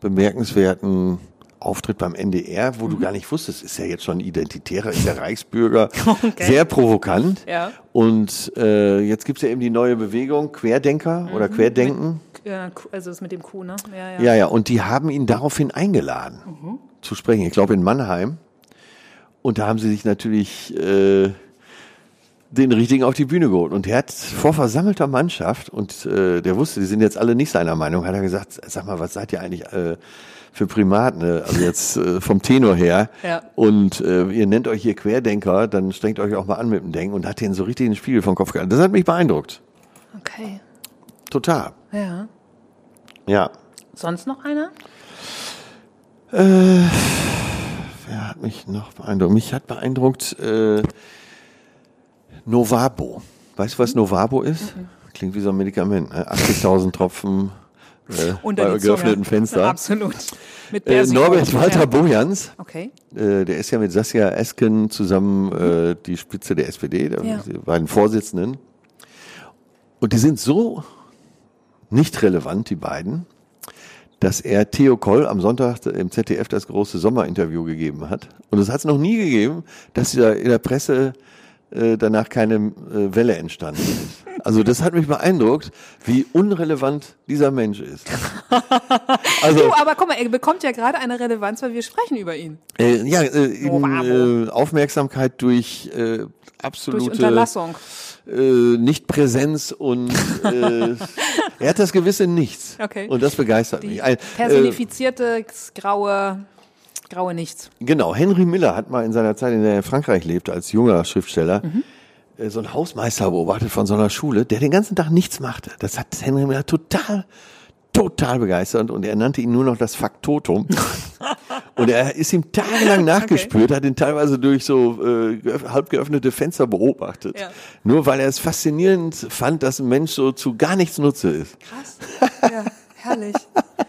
Speaker 2: bemerkenswerten Auftritt beim NDR, wo
Speaker 1: Mhm.
Speaker 2: du gar nicht wusstest, ist er jetzt schon Identitärer, ist er Reichsbürger, sehr provokant.
Speaker 1: Ja.
Speaker 2: Und äh, jetzt gibt's ja eben die neue Bewegung, Querdenker
Speaker 1: Mhm.
Speaker 2: oder Querdenken.
Speaker 1: Ja, also das mit dem Kuh, ne? Ja, ja.
Speaker 2: Ja, ja, und die haben ihn daraufhin eingeladen zu sprechen. Ich glaube in Mannheim. Und da haben sie sich natürlich äh, den richtigen auf die Bühne geholt. Und er hat vor versammelter Mannschaft, und äh, der wusste, die sind jetzt alle nicht seiner Meinung, hat er gesagt, sag mal, was seid ihr eigentlich äh, für Primaten, ne? also jetzt äh, vom Tenor her.
Speaker 1: Ja.
Speaker 2: Und äh, ihr nennt euch hier Querdenker, dann strengt euch auch mal an mit dem Denken und hat den so richtig den Spiegel vom Kopf gehalten. Das hat mich beeindruckt.
Speaker 1: Okay.
Speaker 2: Total.
Speaker 1: Ja.
Speaker 2: Ja.
Speaker 1: Sonst noch einer?
Speaker 2: Wer hat mich noch beeindruckt? Mich hat beeindruckt äh, Novabo. Weißt du, was Novabo ist? Klingt wie so ein Medikament. Ne? 80.000 Tropfen äh, bei geöffneten Fenster.
Speaker 1: Absolut. Mit
Speaker 2: Äh. Norbert Walter
Speaker 1: Ja.
Speaker 2: Bojans,
Speaker 1: Okay.
Speaker 2: äh, der ist ja mit Saskia Esken zusammen äh, die Spitze der SPD, der
Speaker 1: Ja.
Speaker 2: die beiden Vorsitzenden. Und die sind so nicht relevant, die beiden, dass er Theo Koll am Sonntag im ZDF das große Sommerinterview gegeben hat. Und es hat es noch nie gegeben, dass er in der Presse danach keine äh, Welle entstanden ist. Also das hat mich beeindruckt, wie unrelevant dieser Mensch ist.
Speaker 1: Also, du, aber guck mal, er bekommt ja gerade eine Relevanz, weil wir sprechen über ihn.
Speaker 2: Äh, ja, äh, eben, äh, Aufmerksamkeit durch äh, absolute
Speaker 1: durch Unterlassung.
Speaker 2: Äh, Nicht-Präsenz und äh, er hat das gewisse Nichts.
Speaker 1: Okay.
Speaker 2: Und das begeistert
Speaker 1: Die
Speaker 2: mich. Ein,
Speaker 1: personifizierte graue graue Nichts.
Speaker 2: Genau, Henry Miller hat mal in seiner Zeit, in der er in Frankreich lebte, als junger Schriftsteller, mhm so einen Hausmeister beobachtet von so einer Schule, der den ganzen Tag nichts machte. Das hat Henry Miller total, total begeistert und er nannte ihn nur noch das Faktotum. und er ist ihm tagelang nachgespürt, okay. hat ihn teilweise durch so äh, halb geöffnete Fenster beobachtet. Ja. Nur weil er es faszinierend fand, dass ein Mensch so zu gar nichts Nutze ist.
Speaker 1: Krass. Ja, herrlich.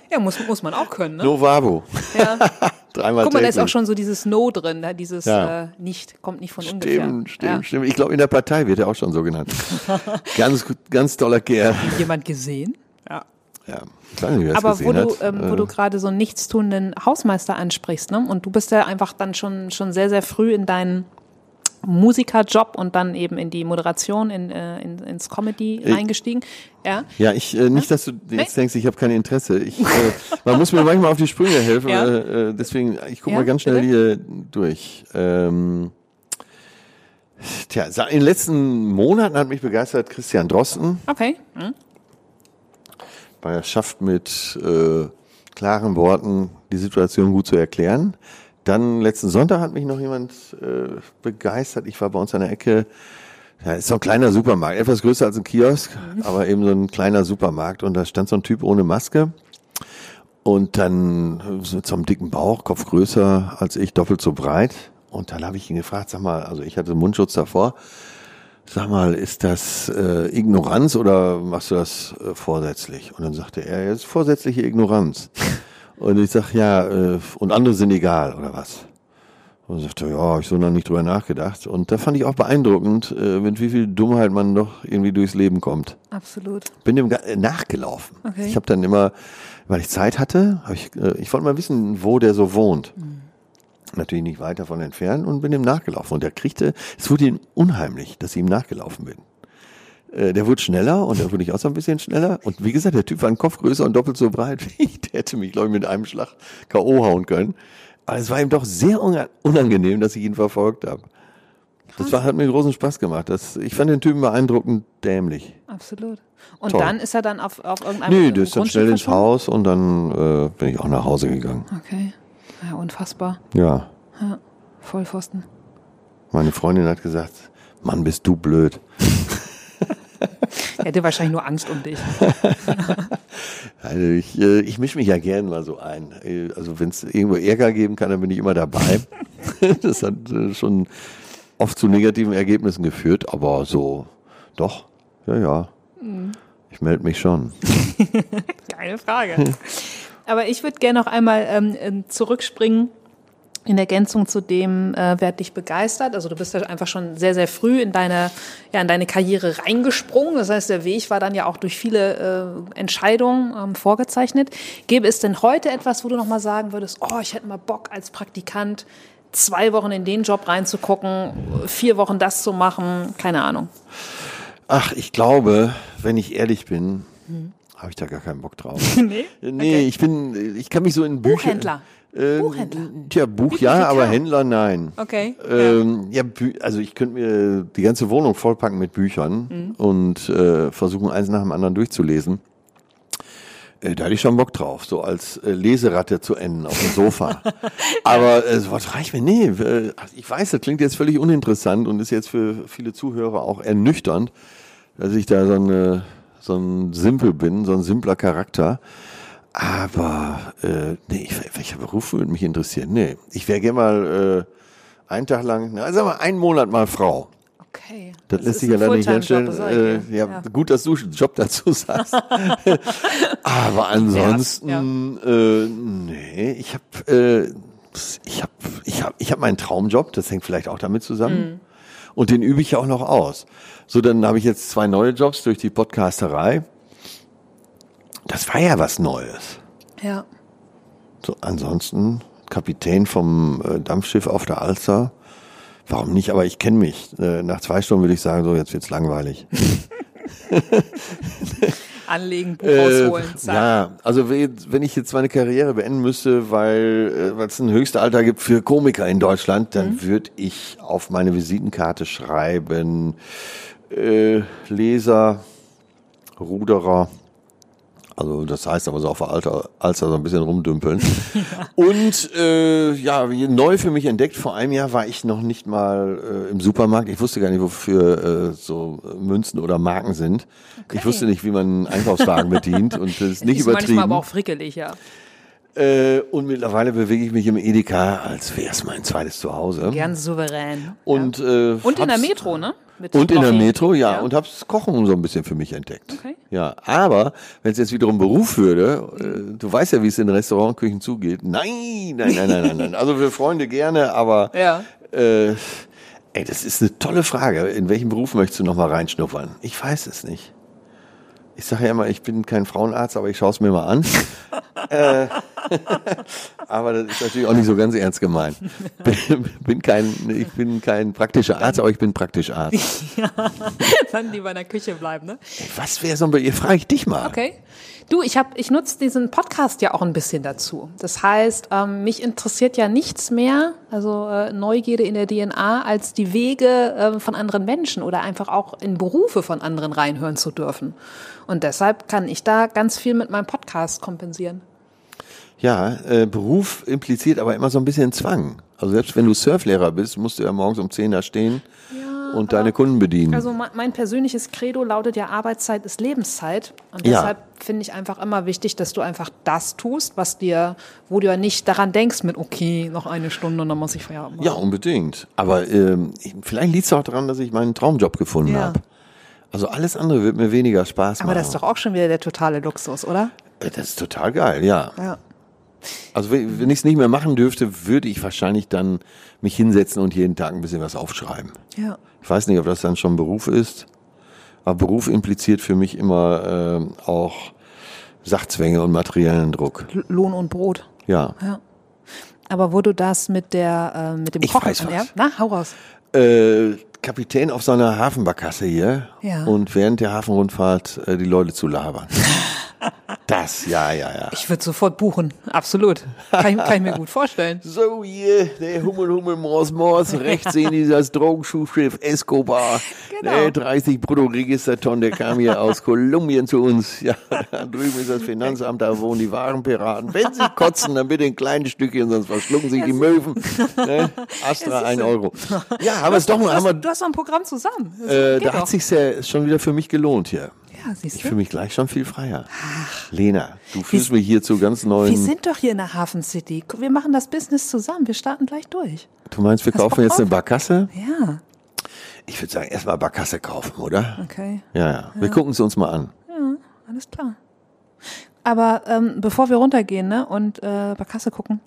Speaker 1: Ja, muss, muss man auch können, ne?
Speaker 2: Novavo. Ja.
Speaker 1: Dreimal Guck mal, da ist auch schon so dieses No drin, ne? dieses ja. äh, nicht, kommt nicht von
Speaker 2: stimmt,
Speaker 1: ungefähr.
Speaker 2: Stimmt, stimmt, ja. stimmt. Ich glaube, in der Partei wird er auch schon so genannt. ganz, ganz toller Kerl.
Speaker 1: Jemand gesehen?
Speaker 2: Ja. Ja, nicht,
Speaker 1: Aber wo du, ähm, wo du äh. gerade so einen nichtstuenden Hausmeister ansprichst, ne? Und du bist ja einfach dann schon, schon sehr, sehr früh in deinen Musikerjob und dann eben in die Moderation, in, äh, in, ins Comedy ich, eingestiegen. Ja,
Speaker 2: ja ich äh, nicht, dass du jetzt nee? denkst, ich habe kein Interesse. Ich, äh, man muss mir manchmal auf die Sprünge helfen. Ja. Äh, deswegen, ich gucke ja, mal ganz schnell bitte? hier durch. Ähm, tja, in den letzten Monaten hat mich begeistert Christian Drosten.
Speaker 1: Okay. Hm.
Speaker 2: Weil er schafft mit äh, klaren Worten die Situation gut zu erklären. Dann letzten Sonntag hat mich noch jemand äh, begeistert. Ich war bei uns an der Ecke. Ja, ist so ein kleiner Supermarkt, etwas größer als ein Kiosk, aber eben so ein kleiner Supermarkt. Und da stand so ein Typ ohne Maske. Und dann mit so einem dicken Bauch, Kopf größer als ich, doppelt so breit. Und dann habe ich ihn gefragt, sag mal, also ich hatte Mundschutz davor. Sag mal, ist das äh, Ignoranz oder machst du das äh, vorsätzlich? Und dann sagte er, ja, ist vorsätzliche Ignoranz. Und ich sag, ja, äh, und andere sind egal, oder was? Und sagte, ja, ich so noch nicht drüber nachgedacht. Und da fand ich auch beeindruckend, äh, mit wie viel Dummheit man doch irgendwie durchs Leben kommt.
Speaker 1: Absolut.
Speaker 2: Bin dem äh, nachgelaufen. Okay. Ich habe dann immer, weil ich Zeit hatte, hab ich, äh, ich wollte mal wissen, wo der so wohnt. Mhm. Natürlich nicht weit davon entfernt und bin ihm nachgelaufen. Und er kriegte, es wurde ihm unheimlich, dass ich ihm nachgelaufen bin. Äh, der wurde schneller und da wurde ich auch so ein bisschen schneller. Und wie gesagt, der Typ war ein Kopf größer und doppelt so breit wie ich. Der hätte mich, glaube ich, mit einem Schlag K.O. hauen können. Aber es war ihm doch sehr unangenehm, dass ich ihn verfolgt habe. Das war, hat mir großen Spaß gemacht. Das, ich fand den Typen beeindruckend dämlich.
Speaker 1: Absolut. Und Toll. dann ist er dann auf, auf irgendeinem
Speaker 2: Nee, der ist dann schnell ins Haus und dann äh, bin ich auch nach Hause gegangen.
Speaker 1: Okay. Ja, unfassbar.
Speaker 2: Ja.
Speaker 1: ja. Vollpfosten.
Speaker 2: Meine Freundin hat gesagt, Mann, bist du blöd.
Speaker 1: Er hätte wahrscheinlich nur Angst um dich.
Speaker 2: also ich, äh, ich mische mich ja gern mal so ein. Also wenn es irgendwo Ärger geben kann, dann bin ich immer dabei. das hat äh, schon oft zu negativen Ergebnissen geführt, aber so, doch, ja, ja. Mhm. Ich melde mich schon.
Speaker 1: Keine Frage. Aber ich würde gerne noch einmal ähm, zurückspringen in Ergänzung zu dem, äh, wer dich begeistert. Also du bist ja einfach schon sehr, sehr früh in deine, ja, in deine Karriere reingesprungen. Das heißt, der Weg war dann ja auch durch viele äh, Entscheidungen ähm, vorgezeichnet. Gäbe es denn heute etwas, wo du nochmal sagen würdest, oh, ich hätte mal Bock als Praktikant zwei Wochen in den Job reinzugucken, vier Wochen das zu machen, keine Ahnung.
Speaker 2: Ach, ich glaube, wenn ich ehrlich bin, hm. habe ich da gar keinen Bock drauf.
Speaker 1: nee?
Speaker 2: Nee, okay. ich bin, ich kann mich so in Bücher.
Speaker 1: Buchhändler.
Speaker 2: Äh, Buchhändler. Tja, Buch ja, aber Händler nein.
Speaker 1: Okay.
Speaker 2: Ähm, ja, also ich könnte mir die ganze Wohnung vollpacken mit Büchern mhm. und äh, versuchen, eins nach dem anderen durchzulesen. Äh, da hatte ich schon Bock drauf, so als äh, Leseratte zu enden auf dem Sofa. aber äh, sowas reicht mir. Nee, äh, ich weiß, das klingt jetzt völlig uninteressant und ist jetzt für viele Zuhörer auch ernüchternd, dass ich da so, eine, so ein Simpel bin, so ein simpler Charakter. Aber äh, nee, welcher Beruf würde mich interessieren? Nee, ich wäre gerne mal äh, einen Tag lang, na, sagen wir einen Monat mal Frau.
Speaker 1: Okay.
Speaker 2: Das, das lässt sich ja leider nicht herstellen. Äh, ja, ja, gut, dass du einen Job dazu sagst. Aber ansonsten, ja. äh, nee, ich habe äh, ich hab, ich hab, ich hab meinen Traumjob, das hängt vielleicht auch damit zusammen. Mhm. Und den übe ich ja auch noch aus. So, dann habe ich jetzt zwei neue Jobs durch die Podcasterei das war ja was Neues.
Speaker 1: Ja.
Speaker 2: So, ansonsten Kapitän vom äh, Dampfschiff auf der Alster Warum nicht? Aber ich kenne mich. Äh, nach zwei Stunden würde ich sagen, so jetzt wird's langweilig.
Speaker 1: Anlegen, Buch zack.
Speaker 2: Äh, Ja, also we- wenn ich jetzt meine Karriere beenden müsste, weil äh, es ein höchstes Alter gibt für Komiker in Deutschland, dann
Speaker 1: Mhm.
Speaker 2: würde ich auf meine Visitenkarte schreiben äh, Leser, Ruderer. Also das heißt aber so auf der Alter, Alster so ein bisschen rumdümpeln. Und äh, ja, wie neu für mich entdeckt, vor einem Jahr war ich noch nicht mal äh, im Supermarkt. Ich wusste gar nicht, wofür äh, so Münzen oder Marken sind. Ich wusste nicht, wie man einen Einkaufswagen bedient und das ist nicht
Speaker 1: ist manchmal
Speaker 2: übertrieben.
Speaker 1: aber auch frickelig, ja.
Speaker 2: Äh, und mittlerweile bewege ich mich im Edeka, als wäre es mein zweites Zuhause.
Speaker 1: Gern souverän.
Speaker 2: Und,
Speaker 1: ja.
Speaker 2: äh,
Speaker 1: und in der Metro, ne? Mit
Speaker 2: Und in der
Speaker 1: Kochen.
Speaker 2: Metro, ja, und hab's Kochen so ein bisschen für mich entdeckt.
Speaker 1: Okay.
Speaker 2: Ja, aber wenn es jetzt wiederum Beruf würde, äh, du weißt ja, wie es in Restaurantküchen zugeht. Nein, nein, nein, nein, nein, nein. Also für Freunde gerne, aber
Speaker 1: Ja.
Speaker 2: äh, ey, das ist eine tolle Frage. In welchen Beruf möchtest du noch mal reinschnuppern? Ich weiß es nicht. Ich sage ja immer, ich bin kein Frauenarzt, aber ich schaue es mir mal an. äh, aber das ist natürlich auch nicht so ganz ernst gemeint. Bin, bin kein, ich bin kein praktischer Arzt, aber ich bin praktisch Arzt.
Speaker 1: Dann lieber in der Küche bleiben, ne?
Speaker 2: Was wäre so ein Ihr frage ich dich mal.
Speaker 1: Okay. Du, ich habe, ich nutze diesen Podcast ja auch ein bisschen dazu. Das heißt, ähm, mich interessiert ja nichts mehr, also äh, Neugierde in der DNA, als die Wege äh, von anderen Menschen oder einfach auch in Berufe von anderen reinhören zu dürfen. Und deshalb kann ich da ganz viel mit meinem Podcast kompensieren.
Speaker 2: Ja, äh, Beruf impliziert aber immer so ein bisschen Zwang. Also selbst wenn du Surflehrer bist, musst du ja morgens um 10 da stehen und deine Kunden bedienen.
Speaker 1: Also mein, persönliches Credo lautet ja, Arbeitszeit ist Lebenszeit. Und
Speaker 2: Ja.
Speaker 1: deshalb finde ich einfach immer wichtig, dass du einfach das tust, was dir, wo du ja nicht daran denkst mit, okay, noch eine Stunde und dann muss ich Feierabend machen.
Speaker 2: ja, unbedingt. Aber ähm, ich- vielleicht liegt es auch daran, dass ich meinen Traumjob gefunden
Speaker 1: Ja.
Speaker 2: habe. Also alles andere wird mir weniger Spaß
Speaker 1: Aber
Speaker 2: machen.
Speaker 1: das ist doch auch schon wieder der totale Luxus, oder?
Speaker 2: Äh, das ist total geil, ja.
Speaker 1: Ja.
Speaker 2: Also wenn ich es nicht mehr machen dürfte, würde ich wahrscheinlich dann mich hinsetzen und jeden Tag ein bisschen was aufschreiben.
Speaker 1: Ja.
Speaker 2: Ich weiß nicht, ob das dann schon Beruf ist, aber Beruf impliziert für mich immer ähm, auch Sachzwänge und materiellen Druck.
Speaker 1: Lohn und Brot.
Speaker 2: Ja.
Speaker 1: Ja. Aber wo du das mit der, äh, mit dem
Speaker 2: Ich
Speaker 1: Kochen
Speaker 2: weiß was.
Speaker 1: Ja? Na, hau raus.
Speaker 2: Äh, Kapitän auf seiner Hafenbarkasse hier
Speaker 1: Ja.
Speaker 2: und während der Hafenrundfahrt äh, die Leute zu labern. Das, ja, ja, ja.
Speaker 1: Ich würde sofort buchen. Absolut. Kann ich, kann ich mir gut vorstellen.
Speaker 2: So, hier, der Hummel, Hummel, Mors, Mors. Rechts sehen Sie das Drogenschuhschiff Escobar.
Speaker 1: Genau.
Speaker 2: Der 30 Bruttoregisterton, der kam hier aus Kolumbien zu uns. Ja, da drüben ist das Finanzamt, da wohnen die Warenpiraten. Wenn Sie kotzen, dann bitte in kleinen Stückchen, sonst verschlucken sich die Möwen. Ne? Astra, ein Euro. Ja, aber es ist doch, wir,
Speaker 1: du hast doch ein Programm zusammen.
Speaker 2: Äh, da hat sich's ja schon wieder für mich gelohnt hier.
Speaker 1: Ja, siehst
Speaker 2: Ich
Speaker 1: du?
Speaker 2: fühle mich gleich schon viel freier. Lena, du führst mich hier zu ganz
Speaker 1: Wir
Speaker 2: neuen.
Speaker 1: sind doch hier in der Hafen City. Wir machen das Business zusammen. Wir starten gleich durch.
Speaker 2: Du meinst, wir
Speaker 1: Hast
Speaker 2: kaufen jetzt eine
Speaker 1: drauf?
Speaker 2: Barkasse?
Speaker 1: Ja,
Speaker 2: Ich würde sagen, erstmal Barkasse kaufen, oder?
Speaker 1: okay.
Speaker 2: Ja, ja. Wir gucken es uns mal an.
Speaker 1: Alles klar. Aber ähm, bevor wir runtergehen ne, und äh, bei Kasse gucken,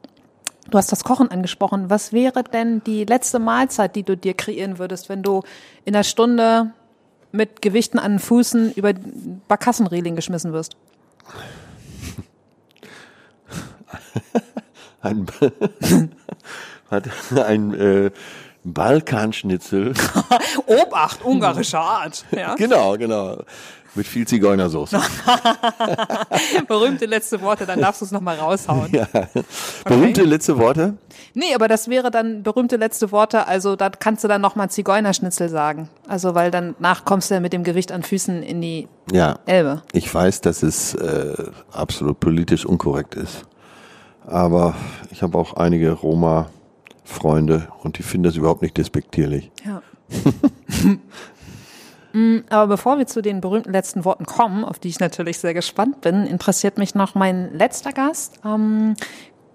Speaker 1: du hast das Kochen angesprochen. Was wäre denn die letzte Mahlzeit, die du dir kreieren würdest, wenn du in einer Stunde mit Gewichten an den Füßen über Barkassenreling geschmissen wirst?
Speaker 2: Ein, hat ein äh, Balkanschnitzel.
Speaker 1: Obacht, ungarischer Art. Ja.
Speaker 2: genau, genau. Mit viel Zigeunersoße.
Speaker 1: Berühmte letzte Worte, dann darfst du es nochmal raushauen.
Speaker 2: ja. Berühmte letzte Worte?
Speaker 1: Nee, aber das wäre dann berühmte letzte Worte, also da kannst du dann nochmal Zigeunerschnitzel sagen. Also weil danach kommst du ja mit dem Gewicht an Füßen in die
Speaker 2: Ja.
Speaker 1: Elbe.
Speaker 2: Ich weiß, dass es äh, absolut politisch unkorrekt ist. Aber ich habe auch einige Roma-Freunde und die finden das überhaupt nicht despektierlich.
Speaker 1: Ja. Mm, Aber bevor wir zu den berühmten letzten Worten kommen, auf die ich natürlich sehr gespannt bin, interessiert mich noch mein letzter Gast. Ähm,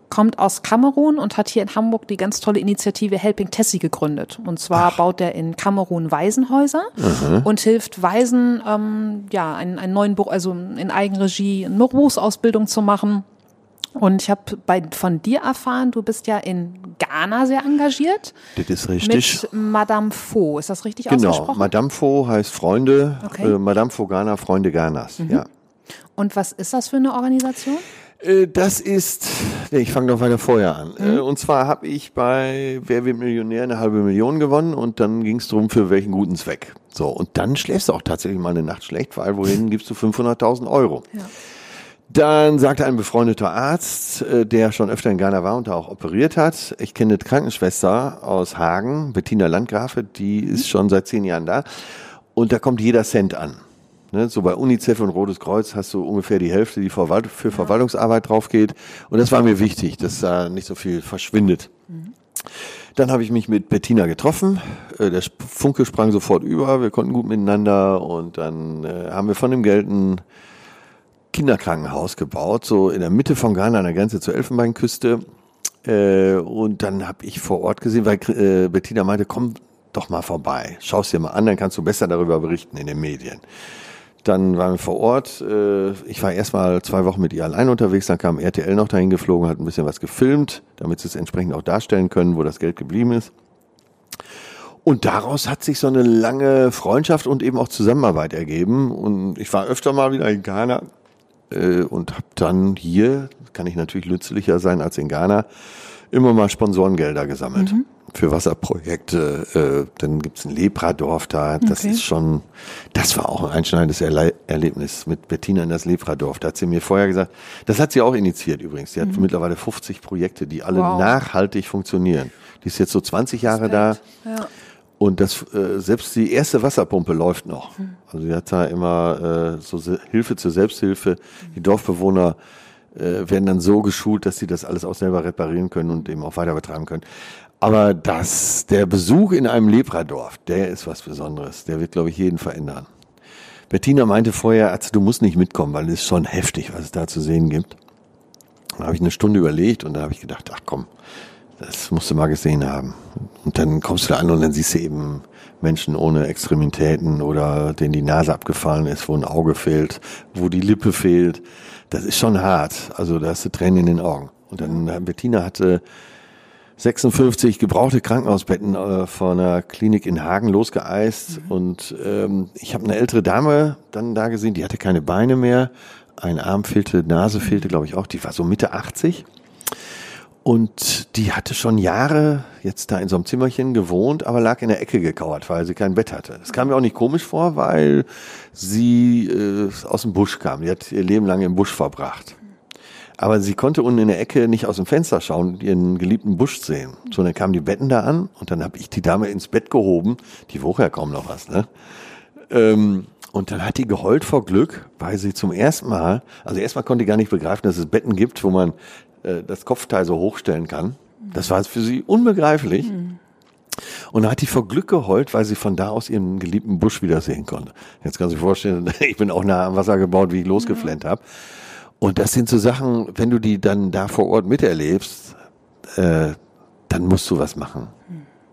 Speaker 1: kommt aus Kamerun und hat hier in Hamburg die ganz tolle Initiative Helping Tessie gegründet. Und zwar baut er in Kamerun Waisenhäuser und hilft Waisen, ähm, ja, einen, einen neuen, also in Eigenregie eine Berufsausbildung zu machen. Und ich habe von dir erfahren, du bist ja in Ghana sehr engagiert.
Speaker 2: Das ist richtig.
Speaker 1: Mit Madame Fo, ist das richtig
Speaker 2: Genau,
Speaker 1: ausgesprochen?
Speaker 2: Madame Fo heißt Freunde,
Speaker 1: Okay. Mhm.
Speaker 2: äh, Madame Fo Ghana, Freunde Ghanas, ja.
Speaker 1: Und was ist das für eine Organisation?
Speaker 2: Äh, Das ist, nee, ich fange doch weiter vorher an. Äh, Und zwar habe ich bei Wer wird Millionär eine halbe Million gewonnen und dann ging es darum, für welchen guten Zweck. So, und dann schläfst du auch tatsächlich mal eine Nacht schlecht, weil wohin gibst du 500.000 Euro?
Speaker 1: Ja.
Speaker 2: Dann sagte ein befreundeter Arzt, äh, der schon öfter in Ghana war und da auch operiert hat, ich kenne eine Krankenschwester aus Hagen, Bettina Landgrafe, die ist schon seit zehn Jahren da und da kommt jeder Cent an. Ne, so bei UNICEF und Rotes Kreuz hast du ungefähr die Hälfte, die Verwalt für Verwaltungsarbeit drauf geht. Und das war mir wichtig, dass da nicht so viel verschwindet. Dann habe ich mich mit Bettina getroffen. Äh, Der Funke sprang sofort über. Wir konnten gut miteinander und dann äh, haben wir von dem Geld ein Kinderkrankenhaus gebaut, so in der Mitte von Ghana an der Grenze zur Elfenbeinküste. Äh, und dann habe ich vor Ort gesehen, weil äh, Bettina meinte, komm doch mal vorbei, schau's dir mal an, dann kannst du besser darüber berichten in den Medien. Dann waren wir vor Ort. Äh, ich war erstmal zwei Wochen mit ihr allein unterwegs. Dann kam RTL noch dahin geflogen, hat ein bisschen was gefilmt, damit sie es entsprechend auch darstellen können, wo das Geld geblieben ist. Und daraus hat sich so eine lange Freundschaft und eben auch Zusammenarbeit ergeben. Und ich war öfter mal wieder in Ghana äh, und habe dann hier, kann ich natürlich nützlicher sein als in Ghana, immer mal Sponsorengelder gesammelt für Wasserprojekte. Äh, dann gibt's ein Lepradorf da. Das
Speaker 1: Okay.
Speaker 2: ist schon, das war auch ein einschneidendes Erle Erlebnis mit Bettina in das Lepradorf. Da hat sie mir vorher gesagt, das hat sie auch initiiert übrigens. Sie hat mittlerweile 50 Projekte, die alle
Speaker 1: Wow.
Speaker 2: nachhaltig funktionieren. Die ist jetzt so 20 Jahre da.
Speaker 1: Ja.
Speaker 2: Und das äh, selbst die erste Wasserpumpe läuft noch. Also sie hat da immer äh, so Hilfe zur Selbsthilfe. Die Dorfbewohner äh, werden dann so geschult, dass sie das alles auch selber reparieren können und eben auch weiter betreiben können. Aber das, der Besuch in einem Lepradorf, der ist was Besonderes. Der wird, glaube ich, jeden verändern. Bettina meinte vorher, Arzt, du musst nicht mitkommen, weil es ist schon heftig, was es da zu sehen gibt. Da habe ich eine Stunde überlegt und da habe ich gedacht, ach komm, das musst du mal gesehen haben. Und dann kommst du da an und dann siehst du eben Menschen ohne Extremitäten oder denen die Nase abgefallen ist, wo ein Auge fehlt, wo die Lippe fehlt. Das ist schon hart. Also da hast du Tränen in den Augen. Und dann äh, Bettina hatte 56 gebrauchte Krankenhausbetten äh, von einer Klinik in Hagen losgeeist. Und ähm, ich habe eine ältere Dame dann da gesehen, die hatte keine Beine mehr. Ein Arm fehlte, Nase fehlte, glaube ich, auch. Die war so Mitte 80. Und die hatte schon Jahre jetzt da in so einem Zimmerchen gewohnt, aber lag in der Ecke gekauert, weil sie kein Bett hatte. Das kam mir auch nicht komisch vor, weil sie äh, aus dem Busch kam. Die hat ihr Leben lang im Busch verbracht. Aber sie konnte unten in der Ecke nicht aus dem Fenster schauen und ihren geliebten Busch sehen. So, dann kamen die Betten da an und dann habe ich die Dame ins Bett gehoben. Die wog ja kaum noch was, ne? Ähm, und dann hat die geheult vor Glück, weil sie zum ersten Mal, also erstmal konnte die gar nicht begreifen, dass es Betten gibt, wo man äh, das Kopfteil so hochstellen kann. Das war für sie unbegreiflich. Und dann hat die vor Glück geheult, weil sie von da aus ihren geliebten Busch wieder sehen konnte. Jetzt kann sich vorstellen, ich bin auch nah am Wasser gebaut, wie ich losgeflennt habe. Und das sind so Sachen, wenn du die dann da vor Ort miterlebst, äh, dann musst du was machen.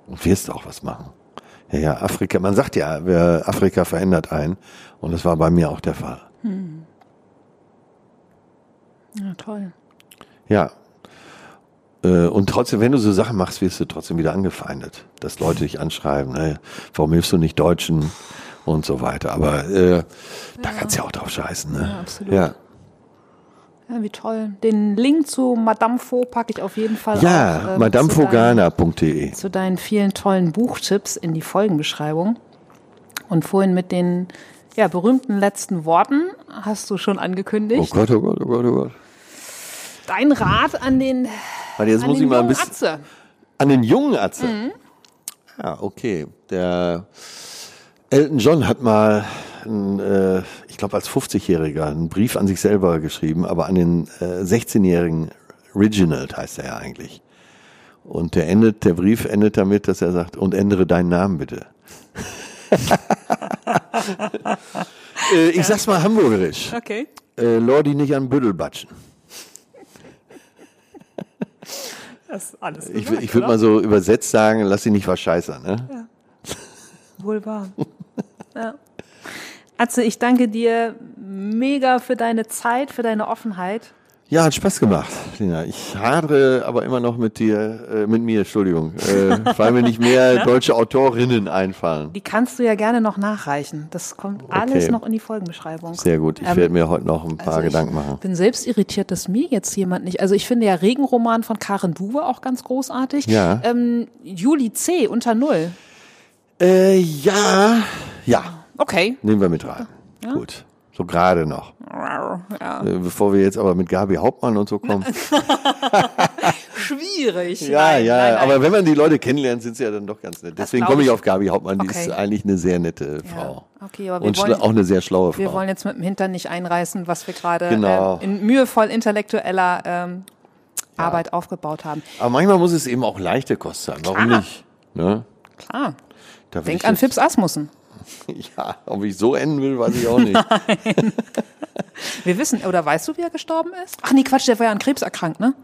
Speaker 2: Und wirst auch was machen. Ja, ja, Afrika, man sagt ja, Afrika verändert einen. Und das war bei mir auch der Fall.
Speaker 1: ja, toll.
Speaker 2: Ja. Äh, Und trotzdem, wenn du so Sachen machst, wirst du trotzdem wieder angefeindet. Dass Leute dich anschreiben, ne? warum hilfst du nicht Deutschen und so weiter. Aber äh, da kannst du ja auch drauf scheißen. Ne?
Speaker 1: Ja, absolut.
Speaker 2: Ja,
Speaker 1: Ja, wie toll. Den Link zu Madame Faux packe ich auf jeden Fall
Speaker 2: ja
Speaker 1: zu deinen-
Speaker 2: madamefogana.de.
Speaker 1: zu deinen vielen tollen Buchtipps in die Folgenbeschreibung. Und vorhin mit den ja, berühmten letzten Worten hast du schon
Speaker 2: Oh
Speaker 1: angekündigt.
Speaker 2: Gott, oh Gott, oh Gott, oh Gott.
Speaker 1: Dein Rat an den,
Speaker 2: Warte, jetzt
Speaker 1: an
Speaker 2: muss
Speaker 1: den
Speaker 2: ich mal ein
Speaker 1: jungen
Speaker 2: bisschen.
Speaker 1: Atze.
Speaker 2: An den jungen Atze.
Speaker 1: Mhm.
Speaker 2: Ja, okay. Der Elton John hat mal, ein, äh, ich glaube als 50-Jähriger, einen Brief an sich selber geschrieben, aber an den äh, 16-jährigen Reginald heißt er ja eigentlich. Und der endet, der Brief endet damit, dass er sagt, und ändere deinen Namen bitte. äh, ich sag's mal hamburgerisch.
Speaker 1: Okay.
Speaker 2: Äh, Lordi nicht an Büdel batschen.
Speaker 1: Das alles.
Speaker 2: Ich, wür- ich würde mal so übersetzt sagen, lass dich nicht verscheißern. Ne?
Speaker 1: Wohl wahr. ja. Atze, ich danke dir mega für deine Zeit, für deine Offenheit.
Speaker 2: Ja, hat Spaß gemacht, Lena. Ich hadere aber immer noch mit dir, äh, mit mir, Entschuldigung, äh, weil mir nicht mehr deutsche Autorinnen einfallen.
Speaker 1: Die kannst du ja gerne noch nachreichen. Das kommt alles noch in die Folgenbeschreibung.
Speaker 2: Sehr gut. Ich
Speaker 1: Ähm,
Speaker 2: werde mir heute noch ein paar
Speaker 1: also
Speaker 2: Gedanken machen.
Speaker 1: Ich bin selbst irritiert, dass mir jetzt jemand nicht. Also ich finde ja Regenroman von Karen Duwe auch ganz großartig.
Speaker 2: Ja.
Speaker 1: Ähm, Juli C. unter Null.
Speaker 2: Äh, ja, ja,
Speaker 1: Okay.
Speaker 2: nehmen wir mit rein. Gut, so gerade noch.
Speaker 1: Ja.
Speaker 2: Äh, bevor wir jetzt aber mit Gabi Hauptmann und so kommen.
Speaker 1: Schwierig.
Speaker 2: Ja,
Speaker 1: Nein,
Speaker 2: ja,
Speaker 1: nein, nein.
Speaker 2: aber wenn man die Leute kennenlernt, sind sie ja dann doch ganz nett. Deswegen komme ich
Speaker 1: ich.
Speaker 2: auf Gabi Hauptmann, die
Speaker 1: Okay.
Speaker 2: ist eigentlich eine sehr nette Frau.
Speaker 1: Okay, aber wir
Speaker 2: Und
Speaker 1: wollen-
Speaker 2: auch eine sehr schlaue Frau.
Speaker 1: Wir wollen jetzt mit dem Hintern nicht einreißen, was wir gerade
Speaker 2: Genau.
Speaker 1: ähm, in mühevoll intellektueller ähm, Arbeit aufgebaut haben.
Speaker 2: aber manchmal muss es eben auch leichte Kost sein. Warum
Speaker 1: Klar.
Speaker 2: nicht? Ne?
Speaker 1: Klar. Denk an Fips Asmussen.
Speaker 2: Ja, ob ich so enden will, weiß ich auch nicht.
Speaker 1: Wir wissen, oder weißt du, wie er gestorben ist? Ach nee, Quatsch, der war ja an Krebs erkrankt, ne?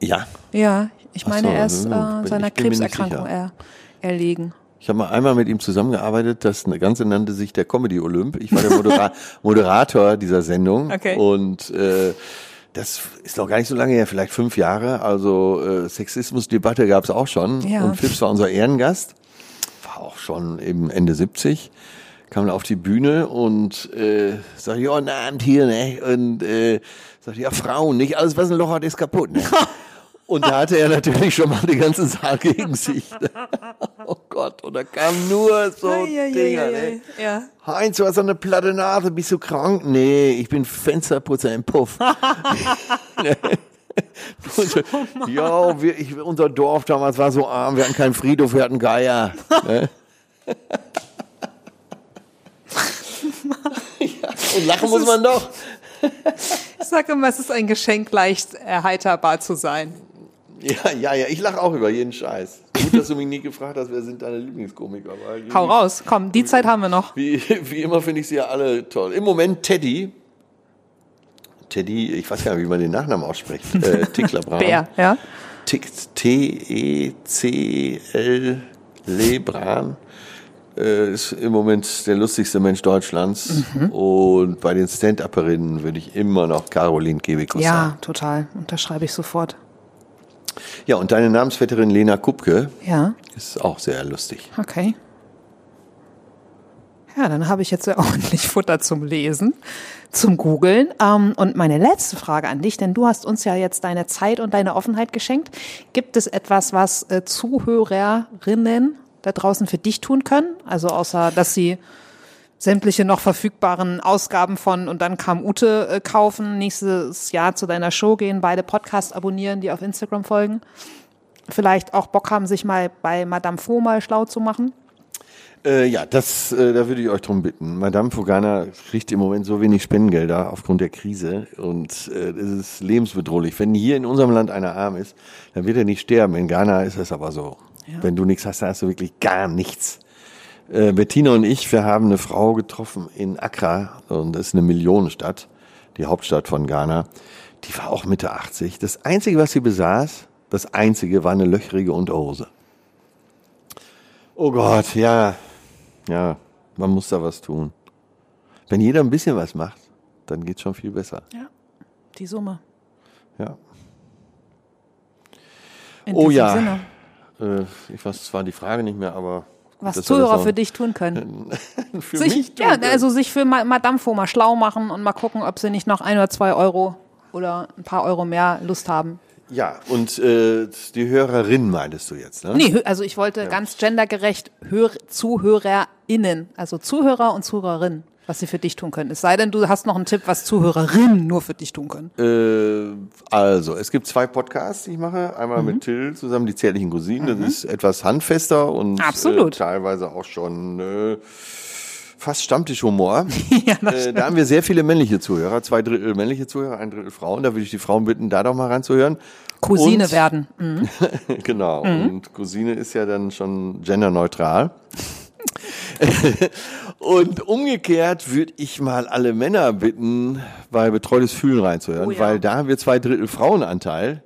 Speaker 2: ja,
Speaker 1: Ja, ich meine,
Speaker 2: so,
Speaker 1: er ist
Speaker 2: hm,
Speaker 1: äh, seiner Krebserkrankung er, erlegen.
Speaker 2: Ich habe mal einmal mit ihm zusammengearbeitet, das Ganze nannte sich der Comedy Olymp. Ich war der Modera Moderator dieser Sendung
Speaker 1: Okay.
Speaker 2: und äh, das ist noch gar nicht so lange her, vielleicht fünf Jahre. Also äh, Sexismusdebatte gab es auch schon
Speaker 1: Ja.
Speaker 2: und Phipps war unser Ehrengast, schon eben Ende 70, kam dann auf die Bühne und äh, sagte, ja, Abend hier, ne? Und äh, sagte, ja, Frauen, nicht alles, was ein Loch hat, ist kaputt, ne? Und da hatte er natürlich schon mal den ganzen Saal gegen sich. Oh Gott, und da kamen nur so Dinger. Ne?
Speaker 1: Ja.
Speaker 2: Heinz, du hast so eine platte Nase, bist du krank? Nee, ich bin Fensterputzer im Puff. ja, wir, ich, unser Dorf damals war so arm, wir hatten keinen Friedhof, wir hatten Geier. Ne? Ja, und lachen muss man doch.
Speaker 1: Ich sage immer, es ist ein Geschenk, leicht erheiterbar zu sein.
Speaker 2: Ja, ja, ja, ich lache auch über jeden Scheiß. Gut, dass du mich nie gefragt hast, wer sind deine Lieblingskomiker.
Speaker 1: Hau raus, komm, die Zeit haben wir noch.
Speaker 2: Wie, wie immer finde ich sie ja alle toll. Im Moment Teddy. Teddy, ich weiß gar nicht, wie man den Nachnamen ausspricht. Äh, Tickler.
Speaker 1: Bär, ja.
Speaker 2: Tick- T-E-C-L Lebran. Äh, ist im Moment der lustigste Mensch Deutschlands.
Speaker 1: Mhm.
Speaker 2: Und bei den Stand-Upperinnen würde ich immer noch Caroline Kebekus
Speaker 1: Ja,
Speaker 2: sagen.
Speaker 1: total. Unterschreibe ich sofort.
Speaker 2: Ja, und deine Namensvetterin Lena Kupke
Speaker 1: Ja,
Speaker 2: ist auch sehr lustig.
Speaker 1: okay. Ja, dann habe ich jetzt ja ordentlich Futter zum Lesen, zum Googeln. Ähm, und meine letzte Frage an dich, denn du hast uns ja jetzt deine Zeit und deine Offenheit geschenkt. Gibt es etwas, was äh, Zuhörerinnen da draußen für dich tun können? Also außer, dass sie sämtliche noch verfügbaren Ausgaben von und dann kam Ute äh, kaufen, nächstes Jahr zu deiner Show gehen, beide Podcasts abonnieren, die auf Instagram folgen. Vielleicht auch Bock haben, sich mal bei Madame Faux mal schlau zu machen.
Speaker 2: Äh, ja, das, äh, da würde ich euch drum bitten. Madame Fogana kriegt im Moment so wenig Spendengelder aufgrund der Krise und äh, es ist lebensbedrohlich. Wenn hier in unserem Land einer arm ist, dann wird er nicht sterben. In Ghana ist es aber so. Wenn du nichts hast, dann hast du wirklich gar nichts. Äh, Bettina und ich, wir haben eine Frau getroffen in Accra und das ist eine Millionenstadt, die Hauptstadt von Ghana. Die war auch Mitte 80. Das Einzige, was sie besaß, das Einzige war eine löchrige Unterhose. Oh Gott, ja. Ja, man muss da was tun. Wenn jeder ein bisschen was macht, dann geht's schon viel besser.
Speaker 1: Ja, die Summe.
Speaker 2: Ja.
Speaker 1: In
Speaker 2: Oh ja.
Speaker 1: Sinne.
Speaker 2: Äh, ich weiß zwar die Frage nicht mehr, aber.
Speaker 1: Was Zuhörer für dich tun können.
Speaker 2: für
Speaker 1: Sich,
Speaker 2: mich tun
Speaker 1: ja,
Speaker 2: können.
Speaker 1: also sich für Ma- Madame Faux mal schlau machen und mal gucken, ob sie nicht noch ein oder zwei Euro oder ein paar Euro mehr Lust haben.
Speaker 2: Ja, und äh, die Hörerin meintest du jetzt, ne?
Speaker 1: Nee, also ich wollte ganz gendergerecht Hör ZuhörerInnen, also Zuhörer und Zuhörerinnen, was sie für dich tun können. Es sei denn, du hast noch einen Tipp, was Zuhörerinnen nur für dich tun können.
Speaker 2: Äh, also, es gibt zwei Podcasts, die ich mache. Einmal
Speaker 1: Mhm.
Speaker 2: mit Till zusammen, die zärtlichen Cousinen. Das ist etwas handfester und. Äh, teilweise auch schon äh, fast Stammtischhumor.
Speaker 1: Ja,
Speaker 2: äh, da haben wir sehr viele männliche Zuhörer, zwei Drittel männliche Zuhörer, ein Drittel Frauen. Da würde ich die Frauen bitten, da doch mal reinzuhören.
Speaker 1: Cousine
Speaker 2: Und-
Speaker 1: werden. Mhm.
Speaker 2: genau. Und Cousine ist ja dann schon genderneutral. Und umgekehrt würde ich mal alle Männer bitten, bei Betreutes Fühlen reinzuhören,
Speaker 1: Oh ja.
Speaker 2: weil da haben wir zwei Drittel Frauenanteil.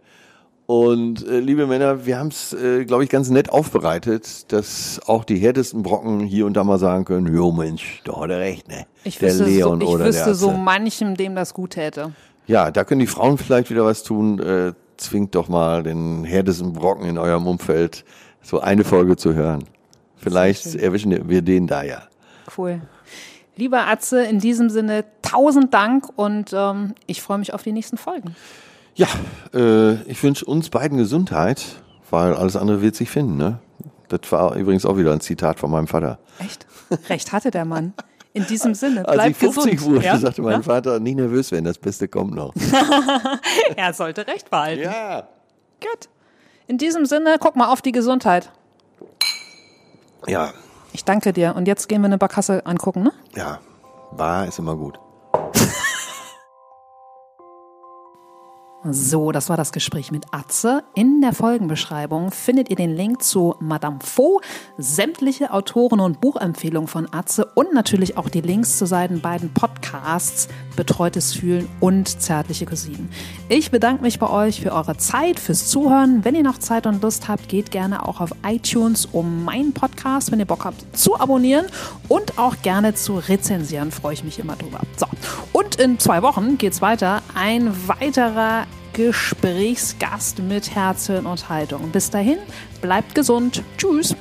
Speaker 2: Und äh, liebe Männer, wir haben es, äh, glaube ich, ganz nett aufbereitet, dass auch die härtesten Brocken hier und da mal sagen können, jo Mensch, da hat er recht, ne?
Speaker 1: Ich
Speaker 2: der
Speaker 1: wüsste,
Speaker 2: Leon
Speaker 1: so, ich
Speaker 2: oder
Speaker 1: wüsste
Speaker 2: der
Speaker 1: so manchem, dem das gut täte.
Speaker 2: Ja, da können die Frauen vielleicht wieder was tun. Äh, zwingt doch mal den härtesten Brocken in eurem Umfeld, so eine Folge zu hören. Vielleicht erwischen wir den da ja.
Speaker 1: Cool. Lieber Atze, in diesem Sinne tausend Dank und ähm, ich freue mich auf die nächsten Folgen.
Speaker 2: Ja, äh, ich wünsche uns beiden Gesundheit, weil alles andere wird sich finden. Ne? Das war übrigens auch wieder ein Zitat von meinem Vater.
Speaker 1: Echt? Recht hatte der Mann. In diesem Sinne, bleib
Speaker 2: Als ich 50
Speaker 1: gesund.
Speaker 2: wurde,
Speaker 1: ja?
Speaker 2: sagte mein
Speaker 1: ja?
Speaker 2: Vater, nie nervös werden, das Beste kommt noch.
Speaker 1: Er sollte recht behalten.
Speaker 2: ja.
Speaker 1: Gut. In diesem Sinne, guck mal auf die Gesundheit.
Speaker 2: Ja,
Speaker 1: Ich danke dir. Und jetzt gehen wir eine Barkasse angucken, ne?
Speaker 2: ja, Bar ist immer gut.
Speaker 1: So, das war das Gespräch mit Atze. In der Folgenbeschreibung findet ihr den Link zu Madame Faux, sämtliche Autoren- und Buchempfehlungen von Atze und natürlich auch die Links zu seinen beiden Podcasts Betreutes Fühlen und Zärtliche Cousinen. Ich bedanke mich bei euch für eure Zeit, fürs Zuhören. Wenn ihr noch Zeit und Lust habt, geht gerne auch auf iTunes, um meinen Podcast, wenn ihr Bock habt, zu abonnieren und auch gerne zu rezensieren. Freue ich mich immer drüber. So, und in zwei Wochen geht's weiter. Ein weiterer Gesprächsgast mit Herz, Hirn und Haltung. Bis dahin, bleibt gesund. Tschüss.